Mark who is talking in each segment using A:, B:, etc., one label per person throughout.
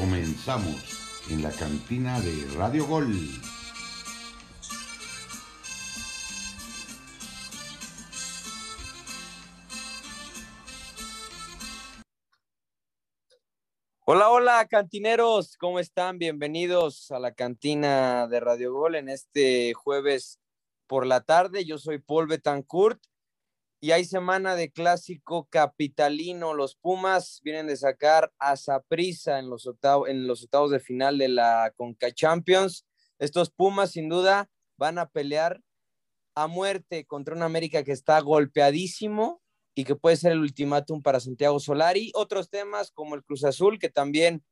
A: Comenzamos en la cantina de Radio Gol.
B: Hola, hola, cantineros, ¿cómo están? Bienvenidos a la cantina de Radio Gol en este jueves por la tarde. Yo soy Paul Betancourt y hay semana de clásico capitalino. Los Pumas vienen de sacar a Saprissa en los, octavos, en los octavos de final de la Conca Champions. Estos Pumas, sin duda, van a pelear a muerte contra un América que está golpeadísimo y que puede ser el ultimátum para Santiago Solari. Otros temas como el Cruz Azul, que también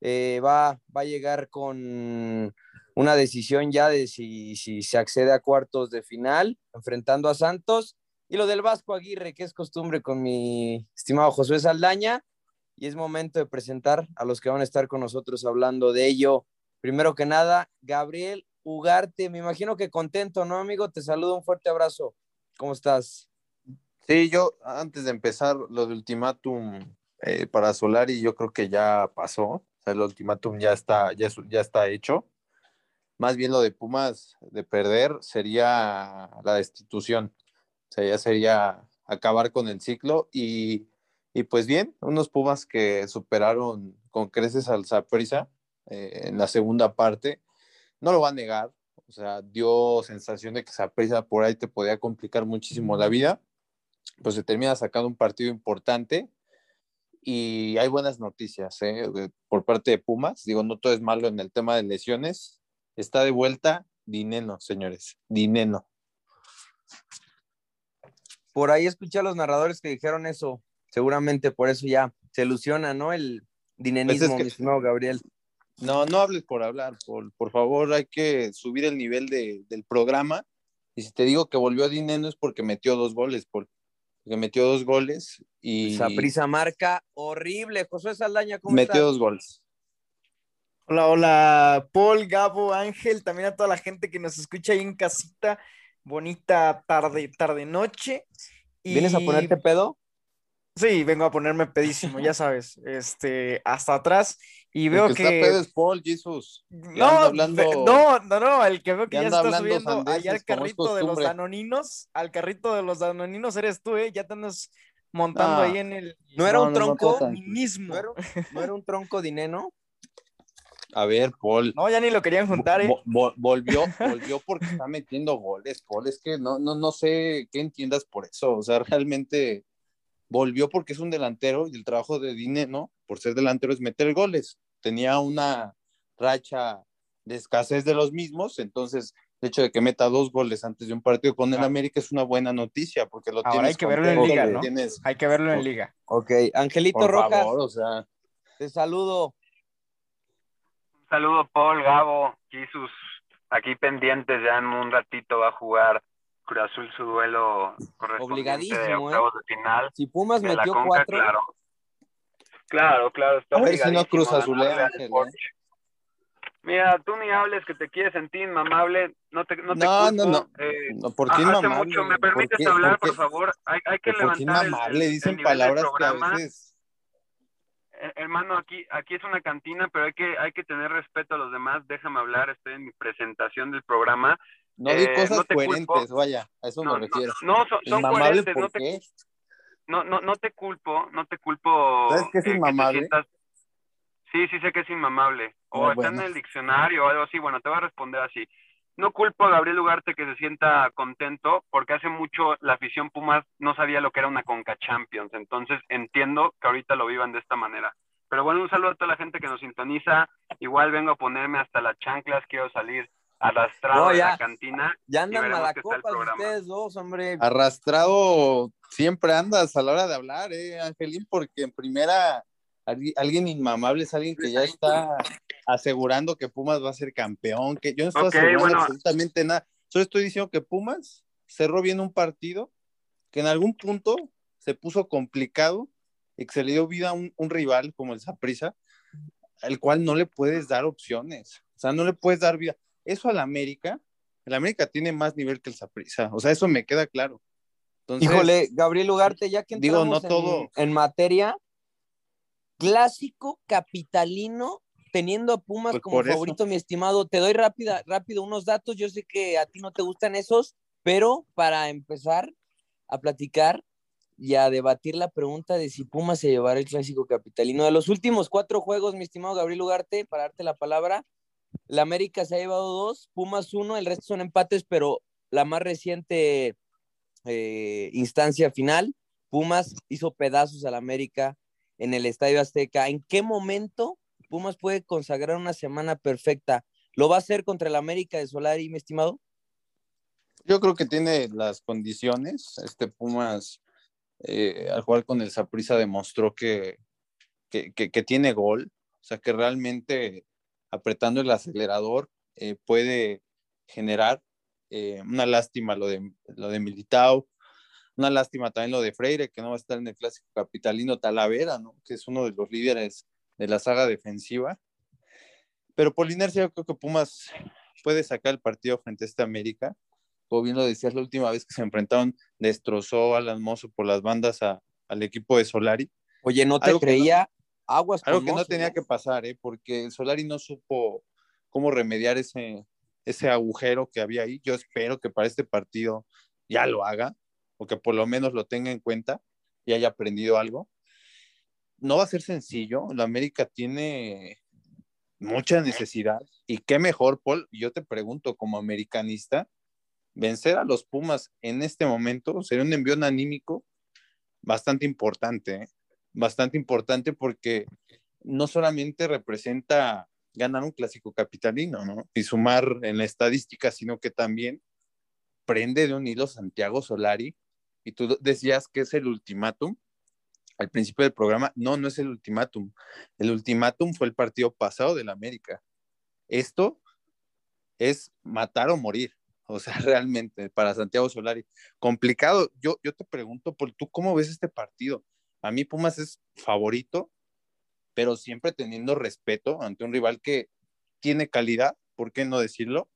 B: eh, va, va, a llegar con una decisión ya de si, si, se accede a cuartos de final, enfrentando a Santos. Y lo del Vasco Aguirre, que es costumbre con mi estimado Josué Saldaña. Y es momento de presentar a los que van a estar con nosotros hablando de ello. Primero que nada, Gabriel Ugarte, me imagino que contento, ¿no, amigo? Te saludo, un fuerte abrazo. ¿Cómo estás?
C: Sí, yo antes de empezar lo del ultimátum eh, para Solari, yo creo que ya pasó. O sea, el ultimátum ya está, ya está hecho. Más bien lo de Pumas de perder sería la destitución. O sea, ya sería acabar con el ciclo. Y, y pues bien, unos Pumas que superaron con creces al Zaprisa eh, en la segunda parte. No lo va a negar. O sea, dio sensación de que Zaprisa por ahí te podía complicar muchísimo la vida pues se termina sacando un partido importante y hay buenas noticias ¿eh? por parte de Pumas. Digo, no todo es malo en el tema de lesiones. Está de vuelta Dineno, señores. Dineno.
B: Por ahí escuché a los narradores que dijeron eso. Seguramente por eso ya se ilusiona, ¿no? El dinenismo, pues es que... mi Gabriel.
C: No, no hables por hablar, por, por favor, hay que subir el nivel de, del programa. Y si te digo que volvió a Dineno es porque metió dos goles, porque que metió dos goles y...
B: prisa marca horrible. José Saldaña, ¿cómo
C: Metió dos goles.
D: Hola, hola, Paul, Gabo, Ángel, también a toda la gente que nos escucha ahí en casita. Bonita tarde, tarde, noche.
B: Y... ¿Vienes a ponerte pedo?
D: Sí, vengo a ponerme pedísimo, ya sabes, este, hasta atrás y veo
C: el
D: que...
C: Está pedo es Paul, Jesus.
D: No, hablando... no, no, no, el que veo que ya, está subiendo allá al carrito de los danoninos, al carrito de los danoninos eres tú, ¿eh? Ya te andas montando ahí en el...
B: No era un tronco
D: no, mismo.
B: ¿No era, ¿No era un tronco dinero?
C: A ver, Paul.
D: No, ya ni lo querían juntar, ¿eh?
C: Vol volvió, volvió porque está metiendo goles, Paul. Es que no, no, no sé qué entiendas por eso. O sea, realmente volvió porque es un delantero y el trabajo de Dine, ¿no? Por ser delantero es meter goles. Tenía una racha de escasez de los mismos, entonces el hecho de que meta dos goles antes de un partido con el América es una buena noticia porque lo
D: Ahora
C: tienes
D: hay que verlo en liga, ¿no?
C: Tienes...
D: Hay que verlo en liga.
B: Ok, Angelito
C: Por
B: Rojas.
C: Favor, o sea...
B: Te saludo.
E: Saludo, Paul, Gabo, Jesus. Aquí pendientes, ya en un ratito va a jugar Cruz Azul su duelo
B: obligadísimo,
E: de octavos
B: ¿eh?
E: de final.
B: Si Pumas
E: de
B: metió
E: Conca,
B: cuatro.
E: Claro, claro, claro está
C: A ver si no Cruz Azul, Ángel,
E: Sport.
C: ¿eh?
E: Mira, tú ni hables que te quieres sentir inmamable, no te, no te
C: No, no, no.
E: eh,
C: No, ¿Por qué
E: hace
C: inmamable?
E: mucho, ¿me
C: ¿Por
E: permites
C: qué-
E: hablar,
C: por
E: favor? Hay, hay que
C: ¿Por qué
E: levantar el- el,
C: Dicen
E: el
C: palabras que a veces...
E: Eh, Hermano, aquí, aquí es una cantina, pero hay que, hay que tener respeto a los demás. Déjame hablar, estoy en mi presentación del programa.
C: No di
E: Eh,
C: cosas
E: no te
C: coherentes,
E: culpo.
C: vaya, a eso
E: No,
C: me refiero.
E: No, son, son coherentes,
C: ¿por
E: no te,
C: qué?
E: no, no, no te culpo, no te culpo.
C: ¿Sabes qué es
E: eh,
C: inmamable?
E: sientas- Sí, sí sé que es inmamable. O
C: Ah,
E: está en el diccionario o algo así. Bueno, te voy a responder así. No culpo a Gabriel Ugarte que se sienta contento porque hace mucho la afición Pumas no sabía lo que era una Conca Champions. Entonces entiendo que ahorita lo vivan de esta manera. Pero bueno, un saludo a toda la gente que nos sintoniza. Igual vengo a ponerme hasta las chanclas. Quiero salir arrastrado
B: No,
E: de
B: ya.
E: la cantina.
B: Ya andan
E: el
B: malacopas
E: programa.
B: ustedes dos, hombre.
C: Arrastrado siempre andas a la hora de hablar, ¿eh, Angelín? Porque en primera, algui- alguien inmamable es alguien que ya está asegurando que Pumas va a ser campeón, que yo no estoy asegurando
E: bueno.
C: absolutamente nada. Solo estoy diciendo que Pumas cerró bien un partido que en algún punto se puso complicado y que se le dio vida a un, un rival como el Saprissa, al cual no le puedes dar opciones. O sea, no le puedes dar vida. Eso al América, el América tiene más nivel que el Saprissa. O sea, eso me queda claro. Entonces,
B: Híjole, Gabriel Ugarte, ya que
C: digo,
B: entramos
C: no
B: en-
C: todo-
B: en, materia, clásico capitalino teniendo a Pumas
C: Pues
B: como
C: por eso.
B: favorito, mi estimado. Te doy rápida, rápido unos datos. Yo sé que a ti no te gustan esos, pero para empezar a platicar y a debatir la pregunta de si Pumas se llevará el clásico capitalino. De los últimos cuatro juegos, mi estimado Gabriel Ugarte, para darte la palabra, la América se ha llevado dos, Pumas uno, el resto son empates, pero la más reciente eh, instancia final, Pumas hizo pedazos al América en el Estadio Azteca. ¿En qué momento Pumas puede consagrar una semana perfecta? ¿Lo va a hacer contra el América de Solari, mi estimado?
C: Yo creo que tiene las condiciones. Este Pumas, eh, al jugar con el Saprissa, demostró que, que, tiene gol. O sea, que realmente apretando el acelerador eh, puede generar. eh, una lástima lo de, lo de Militao. Una lástima también lo de Freire, que no va a estar en el clásico capitalino Talavera, ¿no? que es uno de los líderes de la saga defensiva. Pero por inercia, yo creo que Pumas puede sacar el partido frente a este América como bien lo decías la última vez que se enfrentaron, destrozó a Alan Mozo por las bandas a- al equipo de Solari.
B: Oye, no te
C: Algo que no-
B: creía aguas
C: Algo que no tenía
B: ¿eh?
C: que pasar, ¿eh? porque el Solari no supo cómo remediar ese, ese agujero que había ahí. Yo espero que para este partido ya lo haga, o que por lo menos lo tenga en cuenta y haya aprendido algo. No va a ser sencillo, la América tiene mucha necesidad y qué mejor, Paul, yo te pregunto como americanista, vencer a los Pumas en este momento sería un envío anímico bastante importante, ¿eh? bastante importante porque no solamente representa ganar un clásico capitalino, ¿no? Y sumar en la estadística, sino que también prende de un hilo Santiago Solari. Y tú decías que es el ultimátum al principio del programa. No, no es el ultimátum. El ultimátum fue el partido pasado del América. Esto es matar o morir. O sea, realmente, para Santiago Solari. Complicado. Yo, yo te pregunto, por ¿tú cómo ves este partido? A mí Pumas es favorito, pero siempre teniendo respeto ante un rival que tiene calidad, ¿por qué no decirlo?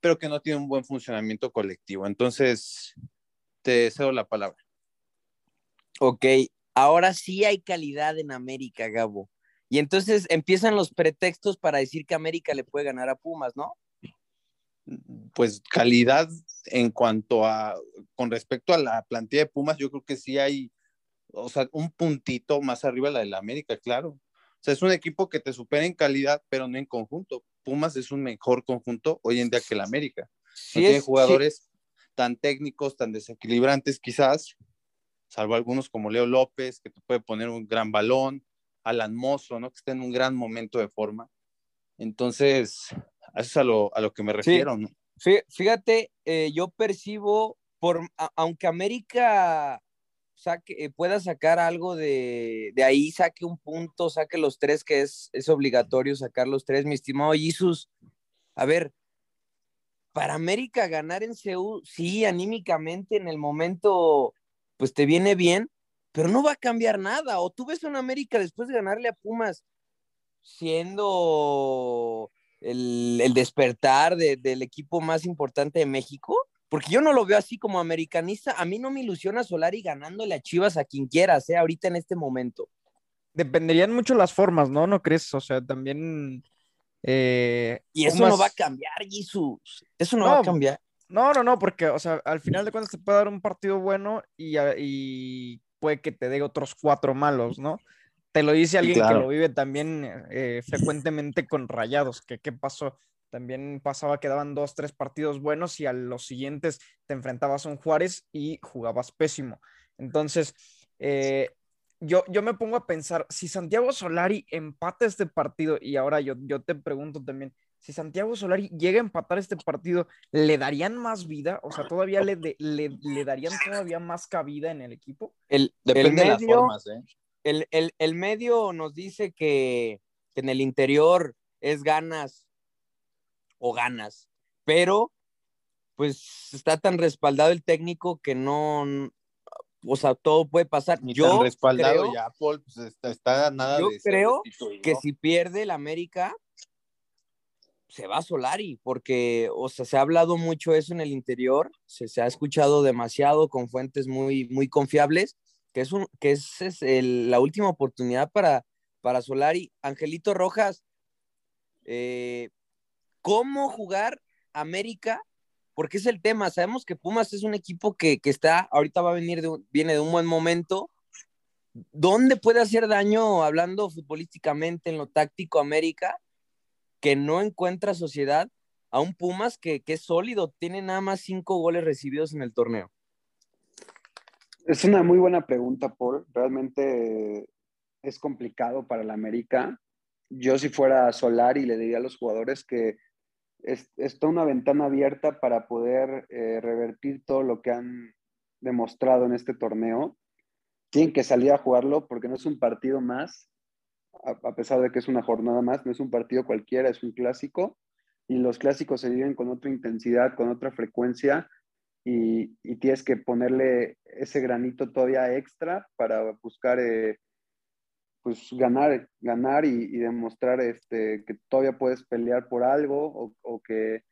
C: Pero que no tiene un buen funcionamiento colectivo. Entonces, te cedo la palabra.
B: Ok, ahora sí hay calidad en América, Gabo. Y entonces empiezan los pretextos para decir que América le puede ganar a Pumas, ¿no?
C: Pues calidad en cuanto a, con respecto a la plantilla de Pumas, yo creo que sí hay, o sea, un puntito más arriba de la de la América, claro. O sea, es un equipo que te supera en calidad, pero no en conjunto. Pumas es un mejor conjunto hoy en día que el América.
B: Sí
C: no tiene
B: es-
C: jugadores tan técnicos, tan desequilibrantes quizás, salvo algunos como Leo López, que te puede poner un gran balón, Alan Mozo, ¿no? Que está en un gran momento de forma. Entonces, eso es a lo, a lo que me refiero, ¿no?
B: Fí- Fíjate, eh, yo percibo, por, aunque América saque, eh, pueda sacar algo de, de ahí, saque un punto, saque los tres, que es, es obligatorio sacar los tres, mi estimado Jesus. A ver, para América ganar en Seúl, sí, anímicamente en el momento, pues te viene bien, pero no va a cambiar nada. O tú ves a un América después de ganarle a Pumas siendo el, el despertar de- del equipo más importante de México, porque yo no lo veo así como americanista. A mí no me ilusiona Solari ganándole a Chivas a quien quieras, ¿eh? ahorita en este momento.
D: Dependerían mucho las formas, ¿no? ¿No crees? O sea, también. eh,
B: Y eso no va a cambiar, Jesús. Eso no, va a
D: No,
B: cambiar.
D: No, no, no, porque, o sea, al final de cuentas te puede dar un partido bueno y, y puede que te dé otros cuatro malos, ¿no? Te lo dice alguien
C: claro.
D: que lo vive también eh, frecuentemente con Rayados, que qué pasó. También pasaba que daban dos, tres partidos buenos y a los siguientes te enfrentabas a un Juárez y jugabas pésimo. Entonces, eh, yo, yo me pongo a pensar, si Santiago Solari empata este partido, y ahora yo, yo te pregunto también, si Santiago Solari llega a empatar este partido, ¿le darían más vida? O sea, ¿todavía le, de- le, le darían todavía más cabida en el equipo?
B: El,
C: Depende
B: el
C: de las formas, ¿eh?
B: El, el- el medio nos dice que, que en el interior es ganas o ganas, pero pues está tan respaldado el técnico que no, o sea, todo puede pasar.
C: Ni
B: Yo
C: tan respaldado
B: creo
C: ya, Paul, pues está, está a nada
B: Yo
C: de
B: creo que si pierde el América, se va Solari, porque, o sea, se ha hablado mucho eso en el interior, se, se ha escuchado demasiado con fuentes muy, muy confiables, que es, un, que es, la última oportunidad para, para Solari. Angelito Rojas, eh, ¿cómo jugar América? Porque es el tema. Sabemos que Pumas es un equipo que, que está, ahorita va a venir de viene de un buen momento. ¿Dónde puede hacer daño, hablando futbolísticamente en lo táctico, América, que no encuentra sociedad a un Pumas que, que es sólido? Tiene nada más cinco goles recibidos en el torneo.
F: Es una muy buena pregunta, Paul. Realmente es complicado para la América. Yo si fuera Solari le diría a los jugadores que es, está una ventana abierta para poder eh, revertir todo lo que han demostrado en este torneo. Tienen que salir a jugarlo porque no es un partido más, a, a pesar de que es una jornada más, no es un partido cualquiera, es un clásico. Y los clásicos se viven con otra intensidad, con otra frecuencia y, tienes que ponerle ese granito todavía extra para buscar eh, pues ganar, ganar y, demostrar este, que todavía puedes pelear por algo o, o que,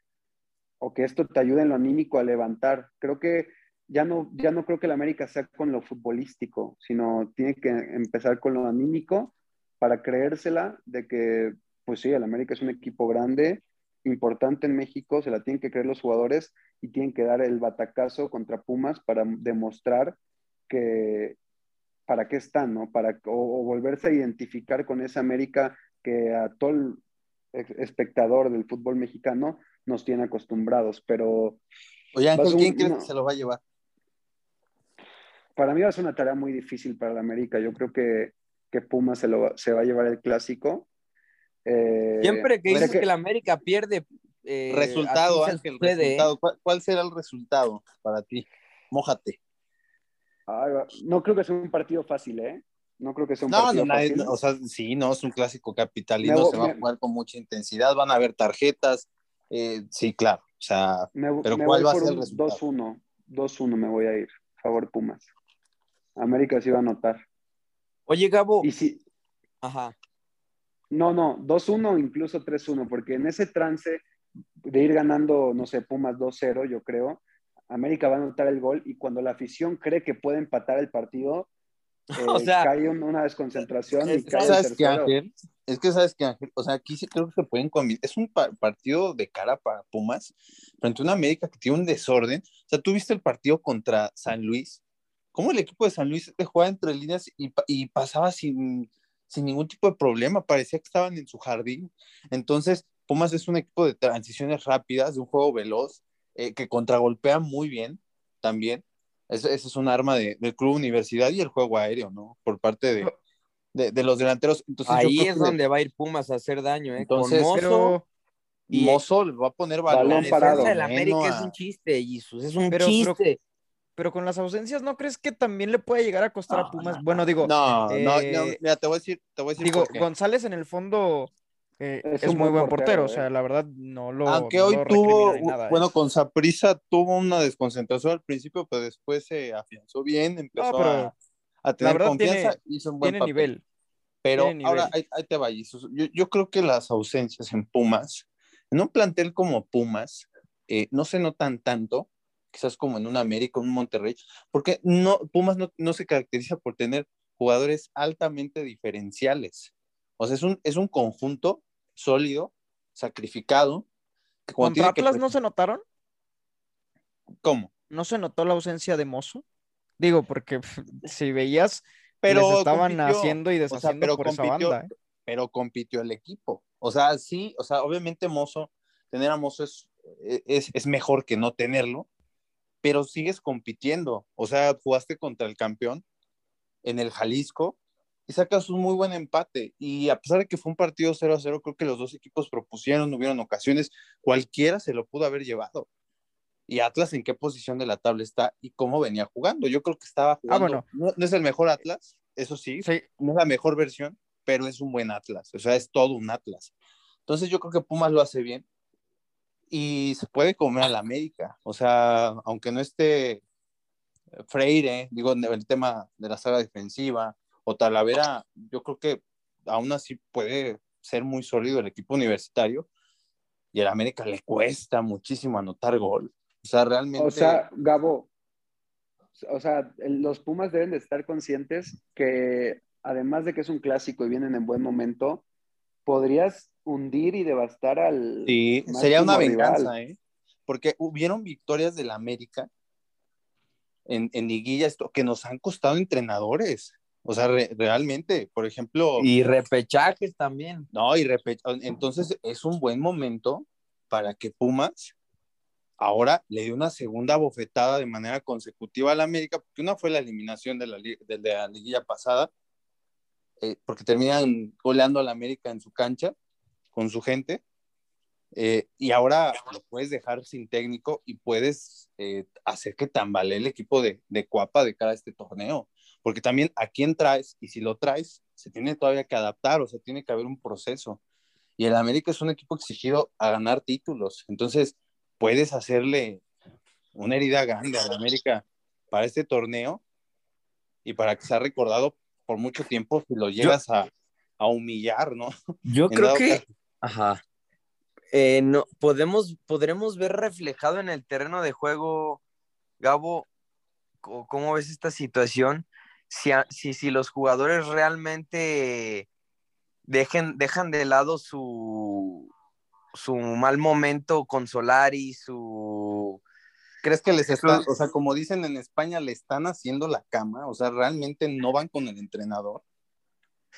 F: o que esto te ayude en lo anímico a levantar. Creo que ya no, ya no creo que la América sea con lo futbolístico, sino tiene que empezar con lo anímico para creérsela de que, pues sí, el América es un equipo grande, importante en México, se la tienen que creer los jugadores y tienen que dar el batacazo contra Pumas para demostrar que para qué están, ¿no? Para, o, o volverse a identificar con esa América que a todo el espectador del fútbol mexicano nos tiene acostumbrados, pero
C: Oye,
F: un-
C: ¿quién crees que se lo va a llevar?
F: para mí va a ser una tarea muy difícil para la América. Yo creo que, que Pumas se, lo, se va a llevar el clásico. Eh,
B: Siempre que dices que... la América pierde. eh,
C: resultado, Ángel,
B: ¿eh?
C: resultado. ¿Cuál, cuál será el resultado para ti? Mójate.
F: no creo que sea un partido fácil, ¿eh? No creo que sea un
C: No,
F: partido
C: no,
F: fácil.
C: o sea, sí, no, es un clásico capitalino,
F: Me
C: se va a jugar con mucha intensidad, van a haber tarjetas, eh, sí, claro, o sea,
F: Me,
C: Pero
F: me
C: ¿cuál va a ser el resultado?
F: 2-1. 2-1 me voy a ir. Favor Pumas. América sí va a anotar.
B: Oye, Gabo.
F: Y si,
B: Ajá.
F: No, no, 2-1 incluso 3-1, porque en ese trance de ir ganando, no sé, Pumas 2-0, yo creo, América va a anotar el gol y cuando la afición cree que puede empatar el partido, eh,
B: O sea,
F: cae un- una desconcentración y
B: es-
F: cae el
C: ¿sabes qué,
F: tercero.
C: Ángel? Es que, ¿sabes qué, Ángel? O sea, aquí sí creo que se pueden combinar, es un pa- partido de cara para Pumas, frente a una América que tiene un desorden, o sea, tú viste el partido contra San Luis, cómo el equipo de San Luis te jugaba entre líneas y pasaba sin, sin ningún tipo de problema, parecía que estaban en su jardín. Entonces, Pumas es un equipo de transiciones rápidas, de un juego veloz, eh, que contragolpea muy bien también. Ese, es un arma de- del club universidad y el juego aéreo, ¿no? Por parte de, de, de los delanteros. Entonces, yo
B: Ahí
C: creo
B: es
C: que
B: donde va a ir Pumas a hacer daño, ¿eh?
C: Entonces,
B: Con Mozo.
D: Pero,
B: y-
C: Mozo le va a poner
F: Balón
C: balón,
B: la defensa
F: parado.
B: del América es un chiste, Jesus. Es un
D: Pero- pero-
B: chiste.
D: Pero con las ausencias, ¿no crees que también le puede llegar a costar a Pumas?
C: no,
D: Bueno, digo,
C: No, no,
D: eh,
C: no, mira, te voy a decir, te voy a decir
D: digo,
C: por qué.
D: González en el fondo eh,
F: Es
D: es,
F: un
D: muy
F: buen
D: portero, o sea,
F: eh.
D: la verdad no lo.
C: Aunque
D: no
C: hoy
D: lo
C: tuvo,
D: nada, ¿eh?
C: bueno, con Saprisa tuvo una desconcentración al principio, pero después se afianzó bien, empezó
D: pero
C: a, a tener
D: verdad
C: confianza,
D: tiene-
C: hizo un buen
D: tiene
C: papel.
D: nivel.
C: Pero
D: tiene
C: ahora ahí, ahí te va. Yo, yo creo que las ausencias en Pumas, en un plantel como Pumas, eh, no se notan tanto, quizás como en un América, un Monterrey, porque no, Pumas no, no se caracteriza por tener jugadores altamente diferenciales. O sea, es un, es un conjunto sólido, sacrificado, que
D: ¿Contra
C: que
D: Atlas no se notaron?
C: ¿Cómo?
D: ¿No se notó la ausencia de Mozo? Digo, porque si veías,
C: Pero
D: les estaban
C: compitió,
D: haciendo y
C: o sea,
D: deshaciendo
C: pero
D: por esa
C: compitió,
D: banda. ¿eh?
C: pero compitió el equipo. O sea, sí, o sea, obviamente Mozo, tener a Mozo es, es, es mejor que no tenerlo, pero sigues compitiendo. O sea, jugaste contra el campeón en el Jalisco y sacas un muy buen empate. Y a pesar de que fue un partido 0 a 0, creo que los dos equipos propusieron, hubieron ocasiones, cualquiera se lo pudo haber llevado. Y Atlas en qué posición de la tabla está y cómo venía jugando. Yo creo que estaba jugando.
D: bueno.
C: no, no es el mejor Atlas, eso sí,
D: Sí,
C: no es la mejor versión, pero es un buen Atlas, o sea, es todo un Atlas. Entonces yo creo que Pumas lo hace bien y se puede comer a la América, o sea, aunque no esté Freire, digo, el tema de la saga defensiva, o Talavera, yo creo que aún así puede ser muy sólido el equipo universitario y al América le cuesta muchísimo anotar gol. O sea, realmente...
F: O sea, Gabo, O sea, los Pumas deben de estar conscientes que además de que es un clásico y vienen en buen momento, podrías hundir y devastar al.
C: Sí, sería una venganza, ¿eh? Porque hubieron victorias del América en, en liguilla esto, que nos han costado entrenadores. O sea, realmente, por ejemplo.
B: Y repechajes también.
C: No, y repechajes. Entonces es un buen momento para que Pumas ahora le dio una segunda bofetada de manera consecutiva al América, porque una fue la eliminación de la, de la liguilla pasada, eh, porque terminan goleando al América en su cancha con su gente, eh, y ahora lo puedes dejar sin técnico y puedes eh, hacer que tambalee el equipo de, de Cuapa de cara a este torneo, porque también a quién traes, y si lo traes, se tiene todavía que adaptar, o sea, tiene que haber un proceso. Y el América es un equipo exigido a ganar títulos, entonces puedes hacerle una herida grande al América para este torneo y para que sea recordado por mucho tiempo si lo llegas a, a, humillar, ¿no?
B: Yo creo que, ajá, eh, no, podemos, podremos ver reflejado en el terreno de juego, Gabo, ¿cómo ves esta situación? Si, si, si los jugadores realmente dejen, dejan de lado su, su mal momento con Solari, su...
C: ¿Crees que les están, o sea, como dicen en España, le están haciendo la cama? O sea, realmente no van con el entrenador.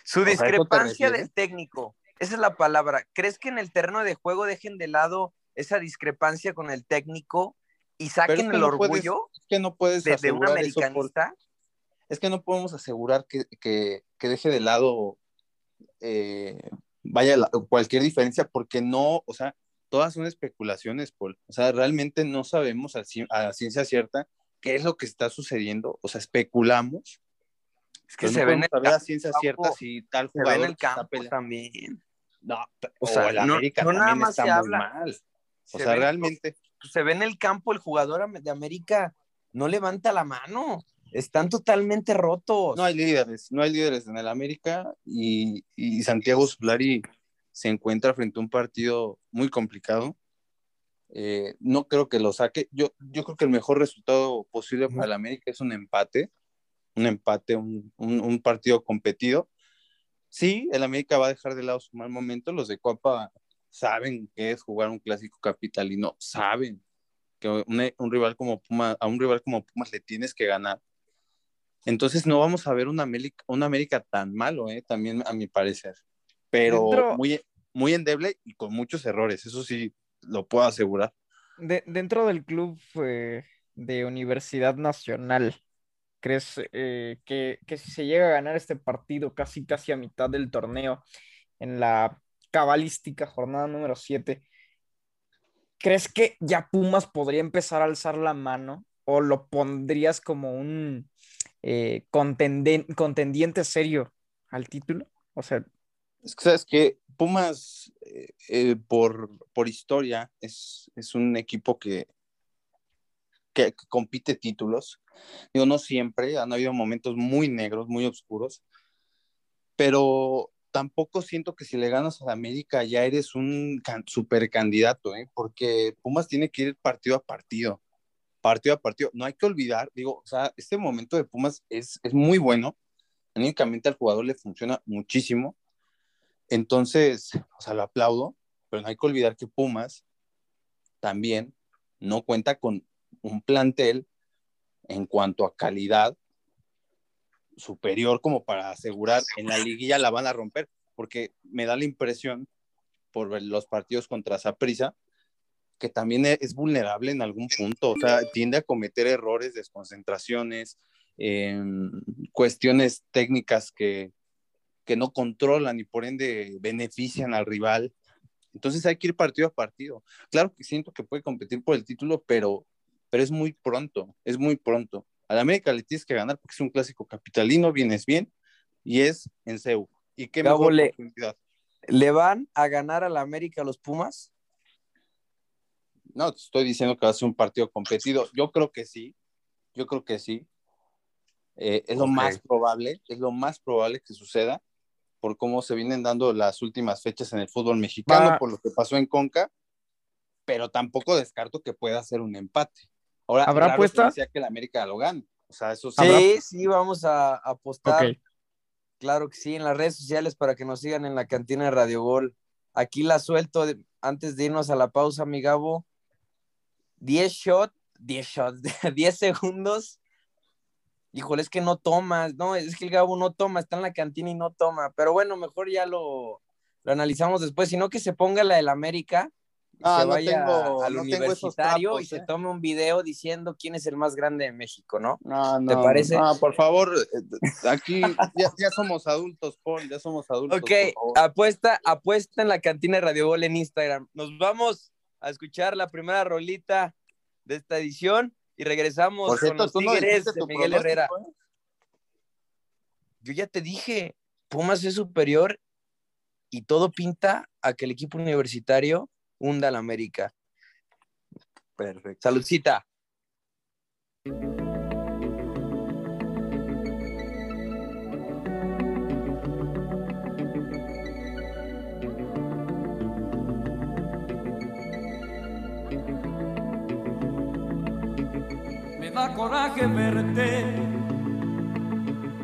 B: Su discrepancia del técnico, esa es la palabra. ¿Crees que en el terreno de juego dejen de lado esa discrepancia con el técnico y saquen el orgullo
C: es que no puedes
B: de, un americanista?
C: es que no podemos asegurar que, que, que deje de lado eh, vaya cualquier diferencia porque no, o sea, todas son especulaciones, Paul. O sea, realmente no sabemos a, a ciencia cierta qué es lo que está sucediendo. O sea, especulamos.
B: Es que se ve en
C: el a ciencia cierta si tal jugador
B: se ve en el campo también.
C: No, o, sea, el América no, también está muy habla. mal. O sea, realmente.
B: se ve en el campo el jugador de América no levanta la mano están totalmente rotos.
C: No hay líderes, no hay líderes en el América y, y Santiago Solari se encuentra frente a un partido muy complicado. Eh, no creo que lo saque. Yo, yo creo que el mejor resultado posible para el América es un empate, un empate, un, un, un, partido competido. Sí, el América va a dejar de lado su mal momento. Los de Copa saben que es jugar un clásico capitalino, saben que un, un rival como Pumas, a un rival como Pumas le tienes que ganar. Entonces no vamos a ver una América, una América tan malo, ¿eh? también a mi parecer, pero muy, muy endeble y con muchos errores, eso sí lo puedo asegurar.
D: De, dentro del club eh, de Universidad Nacional, ¿crees eh, que, que, si se llega a ganar este partido casi casi a mitad del torneo, en la cabalística jornada número 7, ¿crees que ya Pumas podría empezar a alzar la mano o lo pondrías como un eh, contendiente serio al título? O sea.
C: Es que sabes que Pumas, eh, por, por, historia, es, es, un equipo que, que, compite títulos. Digo, no siempre, han habido momentos muy negros, muy oscuros, pero tampoco siento que si le ganas a América ya eres un super candidato, ¿eh? porque Pumas tiene que ir partido a partido partido a partido. No hay que olvidar, digo, o sea, este momento de Pumas es, es muy bueno. Únicamente al jugador le funciona muchísimo. Entonces, o sea, lo aplaudo, pero no hay que olvidar que Pumas también no cuenta con un plantel en cuanto a calidad superior como para asegurar en la liguilla la van a romper, porque me da la impresión por los partidos contra Saprissa que también e, es vulnerable en algún punto, o sea, tiende a cometer errores, desconcentraciones, eh, cuestiones técnicas que, que no controlan y por ende benefician al rival. Entonces hay que ir partido a partido. Claro que siento que puede competir por el título, pero, pero es muy pronto, es muy pronto. A la América le tienes que ganar porque es un clásico capitalino, vienes bien, y es en CEU. ¿Y qué mejor
B: le, ¿Le van a ganar a la América los Pumas?
C: No, te estoy diciendo que va a ser un partido competido. Yo creo que sí. Yo creo que sí. Eh, es lo más probable, es lo más probable que suceda por cómo se vienen dando las últimas fechas en el fútbol mexicano, por lo que pasó en Conca, pero tampoco descarto que pueda ser un empate. Ahora,
D: ¿habrá apuesta?
C: que el América lo gane. O sea, eso
B: sí. Sí, vamos a, apostar. Claro que sí, en las redes sociales para que nos sigan en la cantina de Radio Gol. Aquí la suelto antes de irnos a la pausa, mi Gabo. 10 shots, 10 shots, 10 segundos. Híjole, es que no tomas, no, es que el Gabo no toma, está en la cantina y no toma. Pero bueno, mejor ya lo, lo analizamos después, sino que se ponga la del América
C: Ah,
B: se
C: no
B: vaya
C: tengo,
B: al
C: no
B: universitario
C: trapos,
B: y se
C: ¿eh?
B: tome un video diciendo quién es el más grande de México, ¿no?
C: No,
B: ¿Te
C: no,
B: parece?
C: no, por favor, eh, aquí ya, ya somos adultos, Paul, ya somos adultos.
B: Ok, apuesta, apuesta en la cantina de Radio Gol en Instagram. Nos vamos a escuchar la primera rolita de esta edición y regresamos
C: Por
B: con los Tigres de Miguel Herrera.
C: ¿eh?
B: Yo ya te dije, Pumas es superior y todo pinta a que el equipo universitario hunda al América.
C: Perfecto.
B: Saludcita.
G: Me da coraje verte,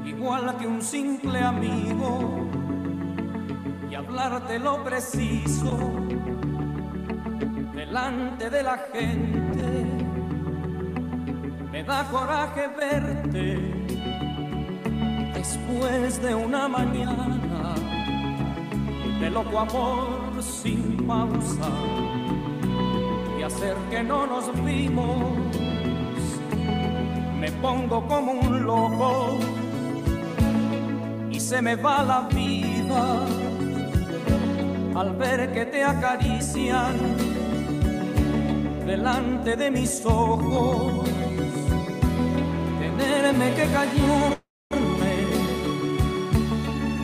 G: igual que un simple amigo, y hablarte lo preciso delante de la gente. Me da coraje verte después de una mañana de loco amor sin pausa y hacer que no nos vimos me pongo como un loco y se me va la vida al ver que te acarician delante de mis ojos, tenerme que callarme,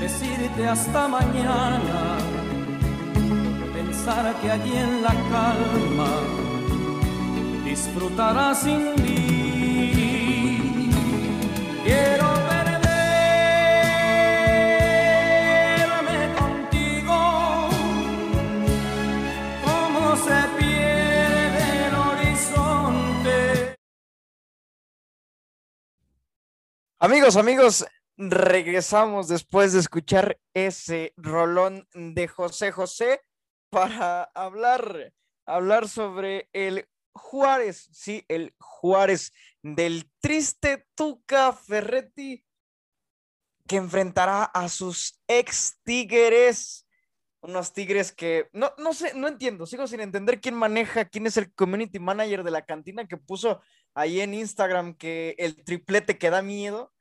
G: decirte hasta mañana, pensar que allí en la calma disfrutarás sin mí. Quiero
D: Amigos, amigos, regresamos después de escuchar ese rolón de José José para hablar, hablar sobre el Juárez, sí, el Juárez del triste Tuca Ferretti que enfrentará a sus ex tigres, unos tigres que no, no sé, no entiendo, sigo sin entender quién maneja, quién es el community manager de la cantina que puso ahí en Instagram que el triplete que da miedo,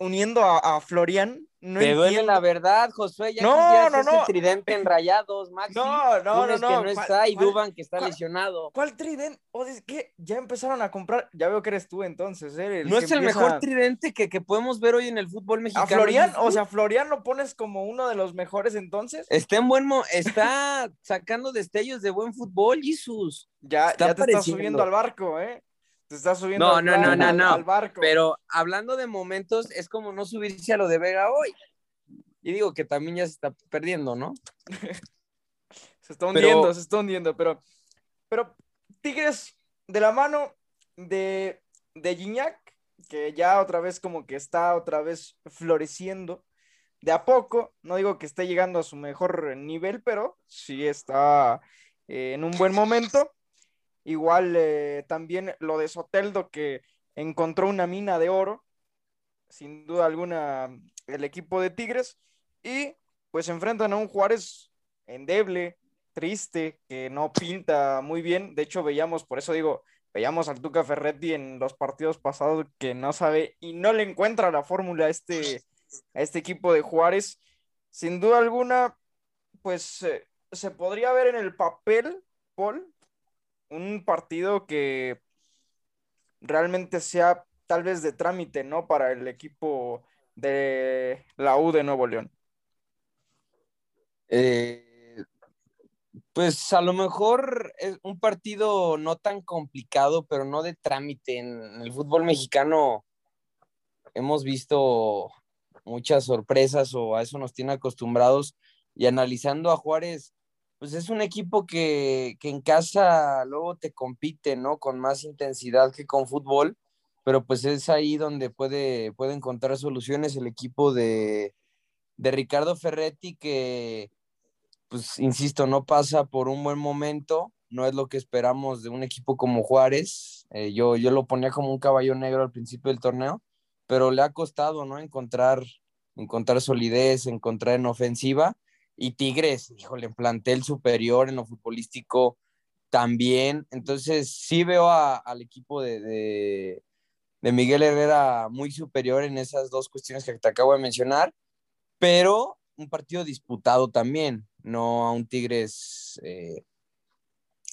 D: uniendo a, a Florian. No
B: Te duele
D: entiendo.
B: la verdad, Josué. Ya
D: No, no,
B: ese
D: no.
B: tridente en rayados, Maxi.
D: No, no, no, no.
B: que no
D: ¿Cuál-
B: está y Duban que está
D: cuál-
B: lesionado.
D: ¿Cuál tridente? O es que ya empezaron a comprar. Ya veo que eres tú entonces, ¿eh?
B: No
D: que
B: es el
D: empieza-
B: mejor tridente que, que podemos ver hoy en el fútbol
D: A
B: mexicano.
D: Florian, o sea, Florian lo pones como uno de los mejores entonces.
B: Está en buen mo- está sacando destellos de buen fútbol, Jesús.
D: Ya,
B: está
D: ya te estás
B: apareciendo.
D: subiendo al barco, ¿eh? Te estás subiendo
B: No,
D: al,
B: no, no, no,
D: al-
B: no.
D: al barco.
B: Pero hablando de momentos, es como no subirse a lo de Vega hoy. Y digo que también ya se está perdiendo, ¿no?
D: Se está
B: Pero-
D: hundiendo, se está hundiendo, pero, pero Tigres de la mano de, de Gignac, que ya otra vez como que está otra vez floreciendo de a poco, no digo que esté llegando a su mejor nivel, pero sí está eh, en un buen momento. Igual eh, también lo de Soteldo que encontró una mina de oro, sin duda alguna, el equipo de Tigres, y pues enfrentan a un Juárez endeble, triste, que no pinta muy bien. De hecho, veíamos, por eso digo, veíamos al Tuca Ferretti en los partidos pasados que no sabe y no le encuentra la fórmula a este, este equipo de Juárez. Sin duda alguna, pues eh, se podría ver en el papel, Paul, un partido que realmente sea tal vez de trámite, ¿no? Para el equipo de la U de Nuevo León.
B: Eh, pues a lo mejor es un partido no tan complicado, pero no de trámite. En el fútbol mexicano hemos visto muchas sorpresas o a eso nos tiene acostumbrados. Y analizando a Juárez, pues es un equipo que, que en casa luego te compite, ¿no? Con más intensidad que con fútbol. pero pues es ahí donde puede, puede encontrar soluciones el equipo de, de Ricardo Ferretti, que, pues, insisto, no pasa por un buen momento, no es lo que esperamos de un equipo como Juárez. Eh, yo, yo lo ponía como un caballo negro al principio del torneo, pero le ha costado, ¿no? Encontrar, encontrar solidez, encontrar en ofensiva. Y Tigres, híjole, en plantel superior en lo futbolístico también. Entonces, sí veo al equipo de, de, Miguel Herrera muy superior en esas dos cuestiones que te acabo de mencionar, pero un partido disputado también, no a un Tigres eh,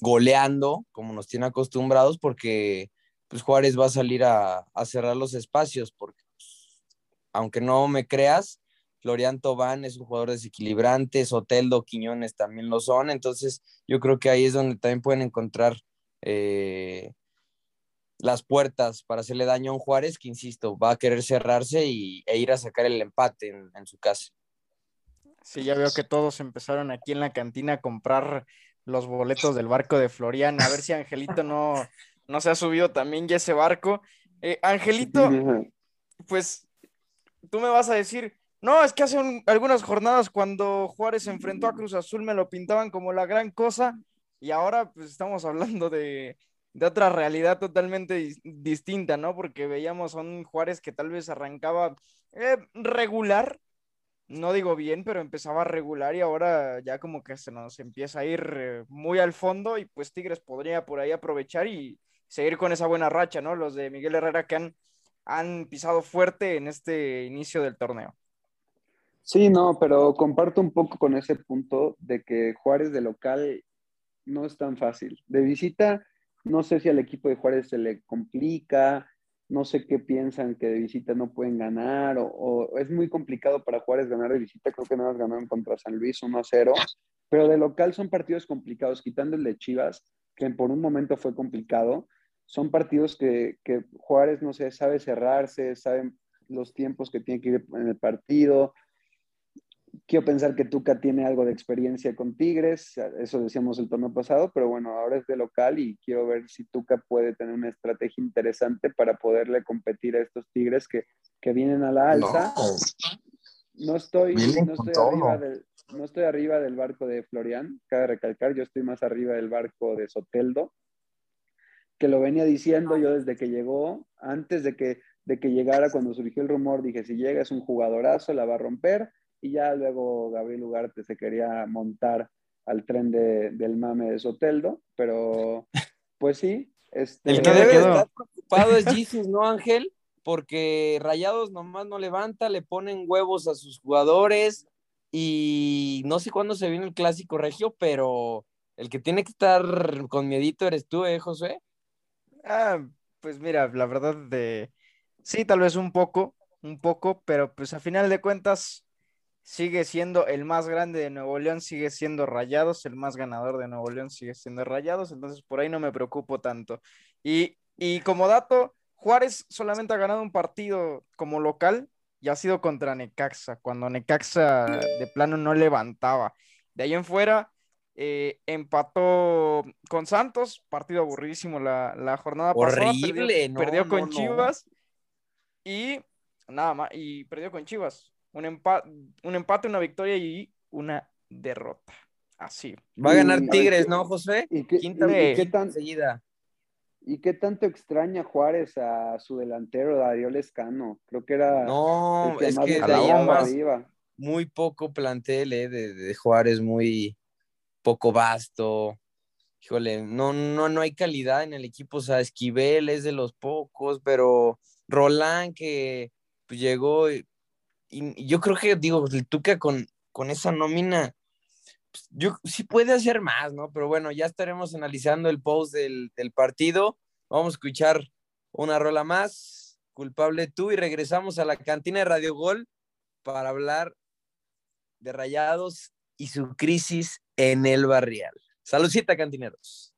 B: goleando como nos tiene acostumbrados, porque pues Juárez va a salir a, a cerrar los espacios, porque pues, aunque no me creas, Florian Tobán es un jugador desequilibrante, Soteldo, Quiñones también lo son, entonces yo creo que ahí es donde también pueden encontrar eh, las puertas para hacerle daño a un Juárez que, insisto, va a querer cerrarse y, e ir a sacar el empate en, en su casa.
D: Sí, ya veo que todos empezaron aquí en la cantina a comprar los boletos del barco de Florian, a ver si Angelito no, no se ha subido también ya ese barco. Eh, Angelito, pues tú me vas a decir, no, es que hace algunas jornadas cuando Juárez se enfrentó a Cruz Azul me lo pintaban como la gran cosa y ahora pues estamos hablando de, de otra realidad totalmente distinta, ¿no? Porque veíamos a un Juárez que tal vez arrancaba eh, regular, no digo bien, pero empezaba regular y ahora ya como que se nos empieza a ir eh, muy al fondo y pues Tigres podría por ahí aprovechar y seguir con esa buena racha, ¿no? Los de Miguel Herrera que han, han pisado fuerte en este inicio del torneo.
F: Sí, no, pero comparto un poco con ese punto de que Juárez de local no es tan fácil. De visita, no sé si al equipo de Juárez se le complica, no sé qué piensan que de visita no pueden ganar, o, es muy complicado para Juárez ganar de visita, creo que no has ganado contra San Luis 1-0, pero de local son partidos complicados, quitando Chivas, que por un momento fue complicado, son partidos que, que Juárez, no sé, sabe cerrarse, sabe los tiempos que tiene que ir en el partido, quiero pensar que Tuca tiene algo de experiencia con Tigres, eso decíamos el torneo pasado, pero bueno, ahora es de local y quiero ver si Tuca puede tener una estrategia interesante para poderle competir a estos Tigres que, que vienen a la alza. No, estoy, no estoy, arriba del, no estoy arriba del barco de Florian, cabe recalcar, yo estoy más arriba del barco de Soteldo, que lo venía diciendo yo desde que llegó, antes de que, de que llegara, cuando surgió el rumor, dije, si llega es un jugadorazo, la va a romper, y ya luego Gabriel Ugarte se quería montar al tren de, del mame de Soteldo, pero pues sí. Este...
B: El que debe estar preocupado es Jesus, ¿no, Ángel? Porque Rayados nomás no levanta, le ponen huevos a sus jugadores y no sé cuándo se viene el clásico regio, pero el que tiene que estar con miedito eres tú, ¿eh, José?
D: Ah, pues mira, la verdad de... Sí, tal vez un poco, un poco, pero pues a final de cuentas sigue siendo el más grande de Nuevo León, sigue siendo Rayados, el más ganador de Nuevo León sigue siendo Rayados, entonces por ahí no me preocupo tanto. Y, como dato, Juárez solamente ha ganado un partido como local y ha sido contra Necaxa, cuando Necaxa de plano no levantaba. De ahí en fuera, eh, empató con Santos, partido aburridísimo la, jornada
B: Horrible,
D: pasada. Perdió, con Chivas y nada más, y perdió con Chivas un, empate, un empate, una victoria y una derrota. Así.
B: Va a ganar Tigres, ¿no, José?
F: ¿Y qué, Quinta y, qué tan, seguida. ¿Y qué tanto extraña Juárez a su delantero, Darío Lescano? Creo que era.
B: No, es que de ahí muy poco plantel eh, de, de, Juárez, muy poco vasto. Híjole, no, no, no hay calidad en el equipo. O sea, Esquivel es de los pocos, pero Roland que pues, llegó, y yo creo que, digo, el Tuca con, con esa nómina, pues, yo sí puede hacer más, ¿no? Pero bueno, ya estaremos analizando el post del, del partido. Vamos a escuchar una rola más, culpable tú, y regresamos a la cantina de Radio Gol para hablar de Rayados y su crisis en el barrial. Saludcita, cantineros.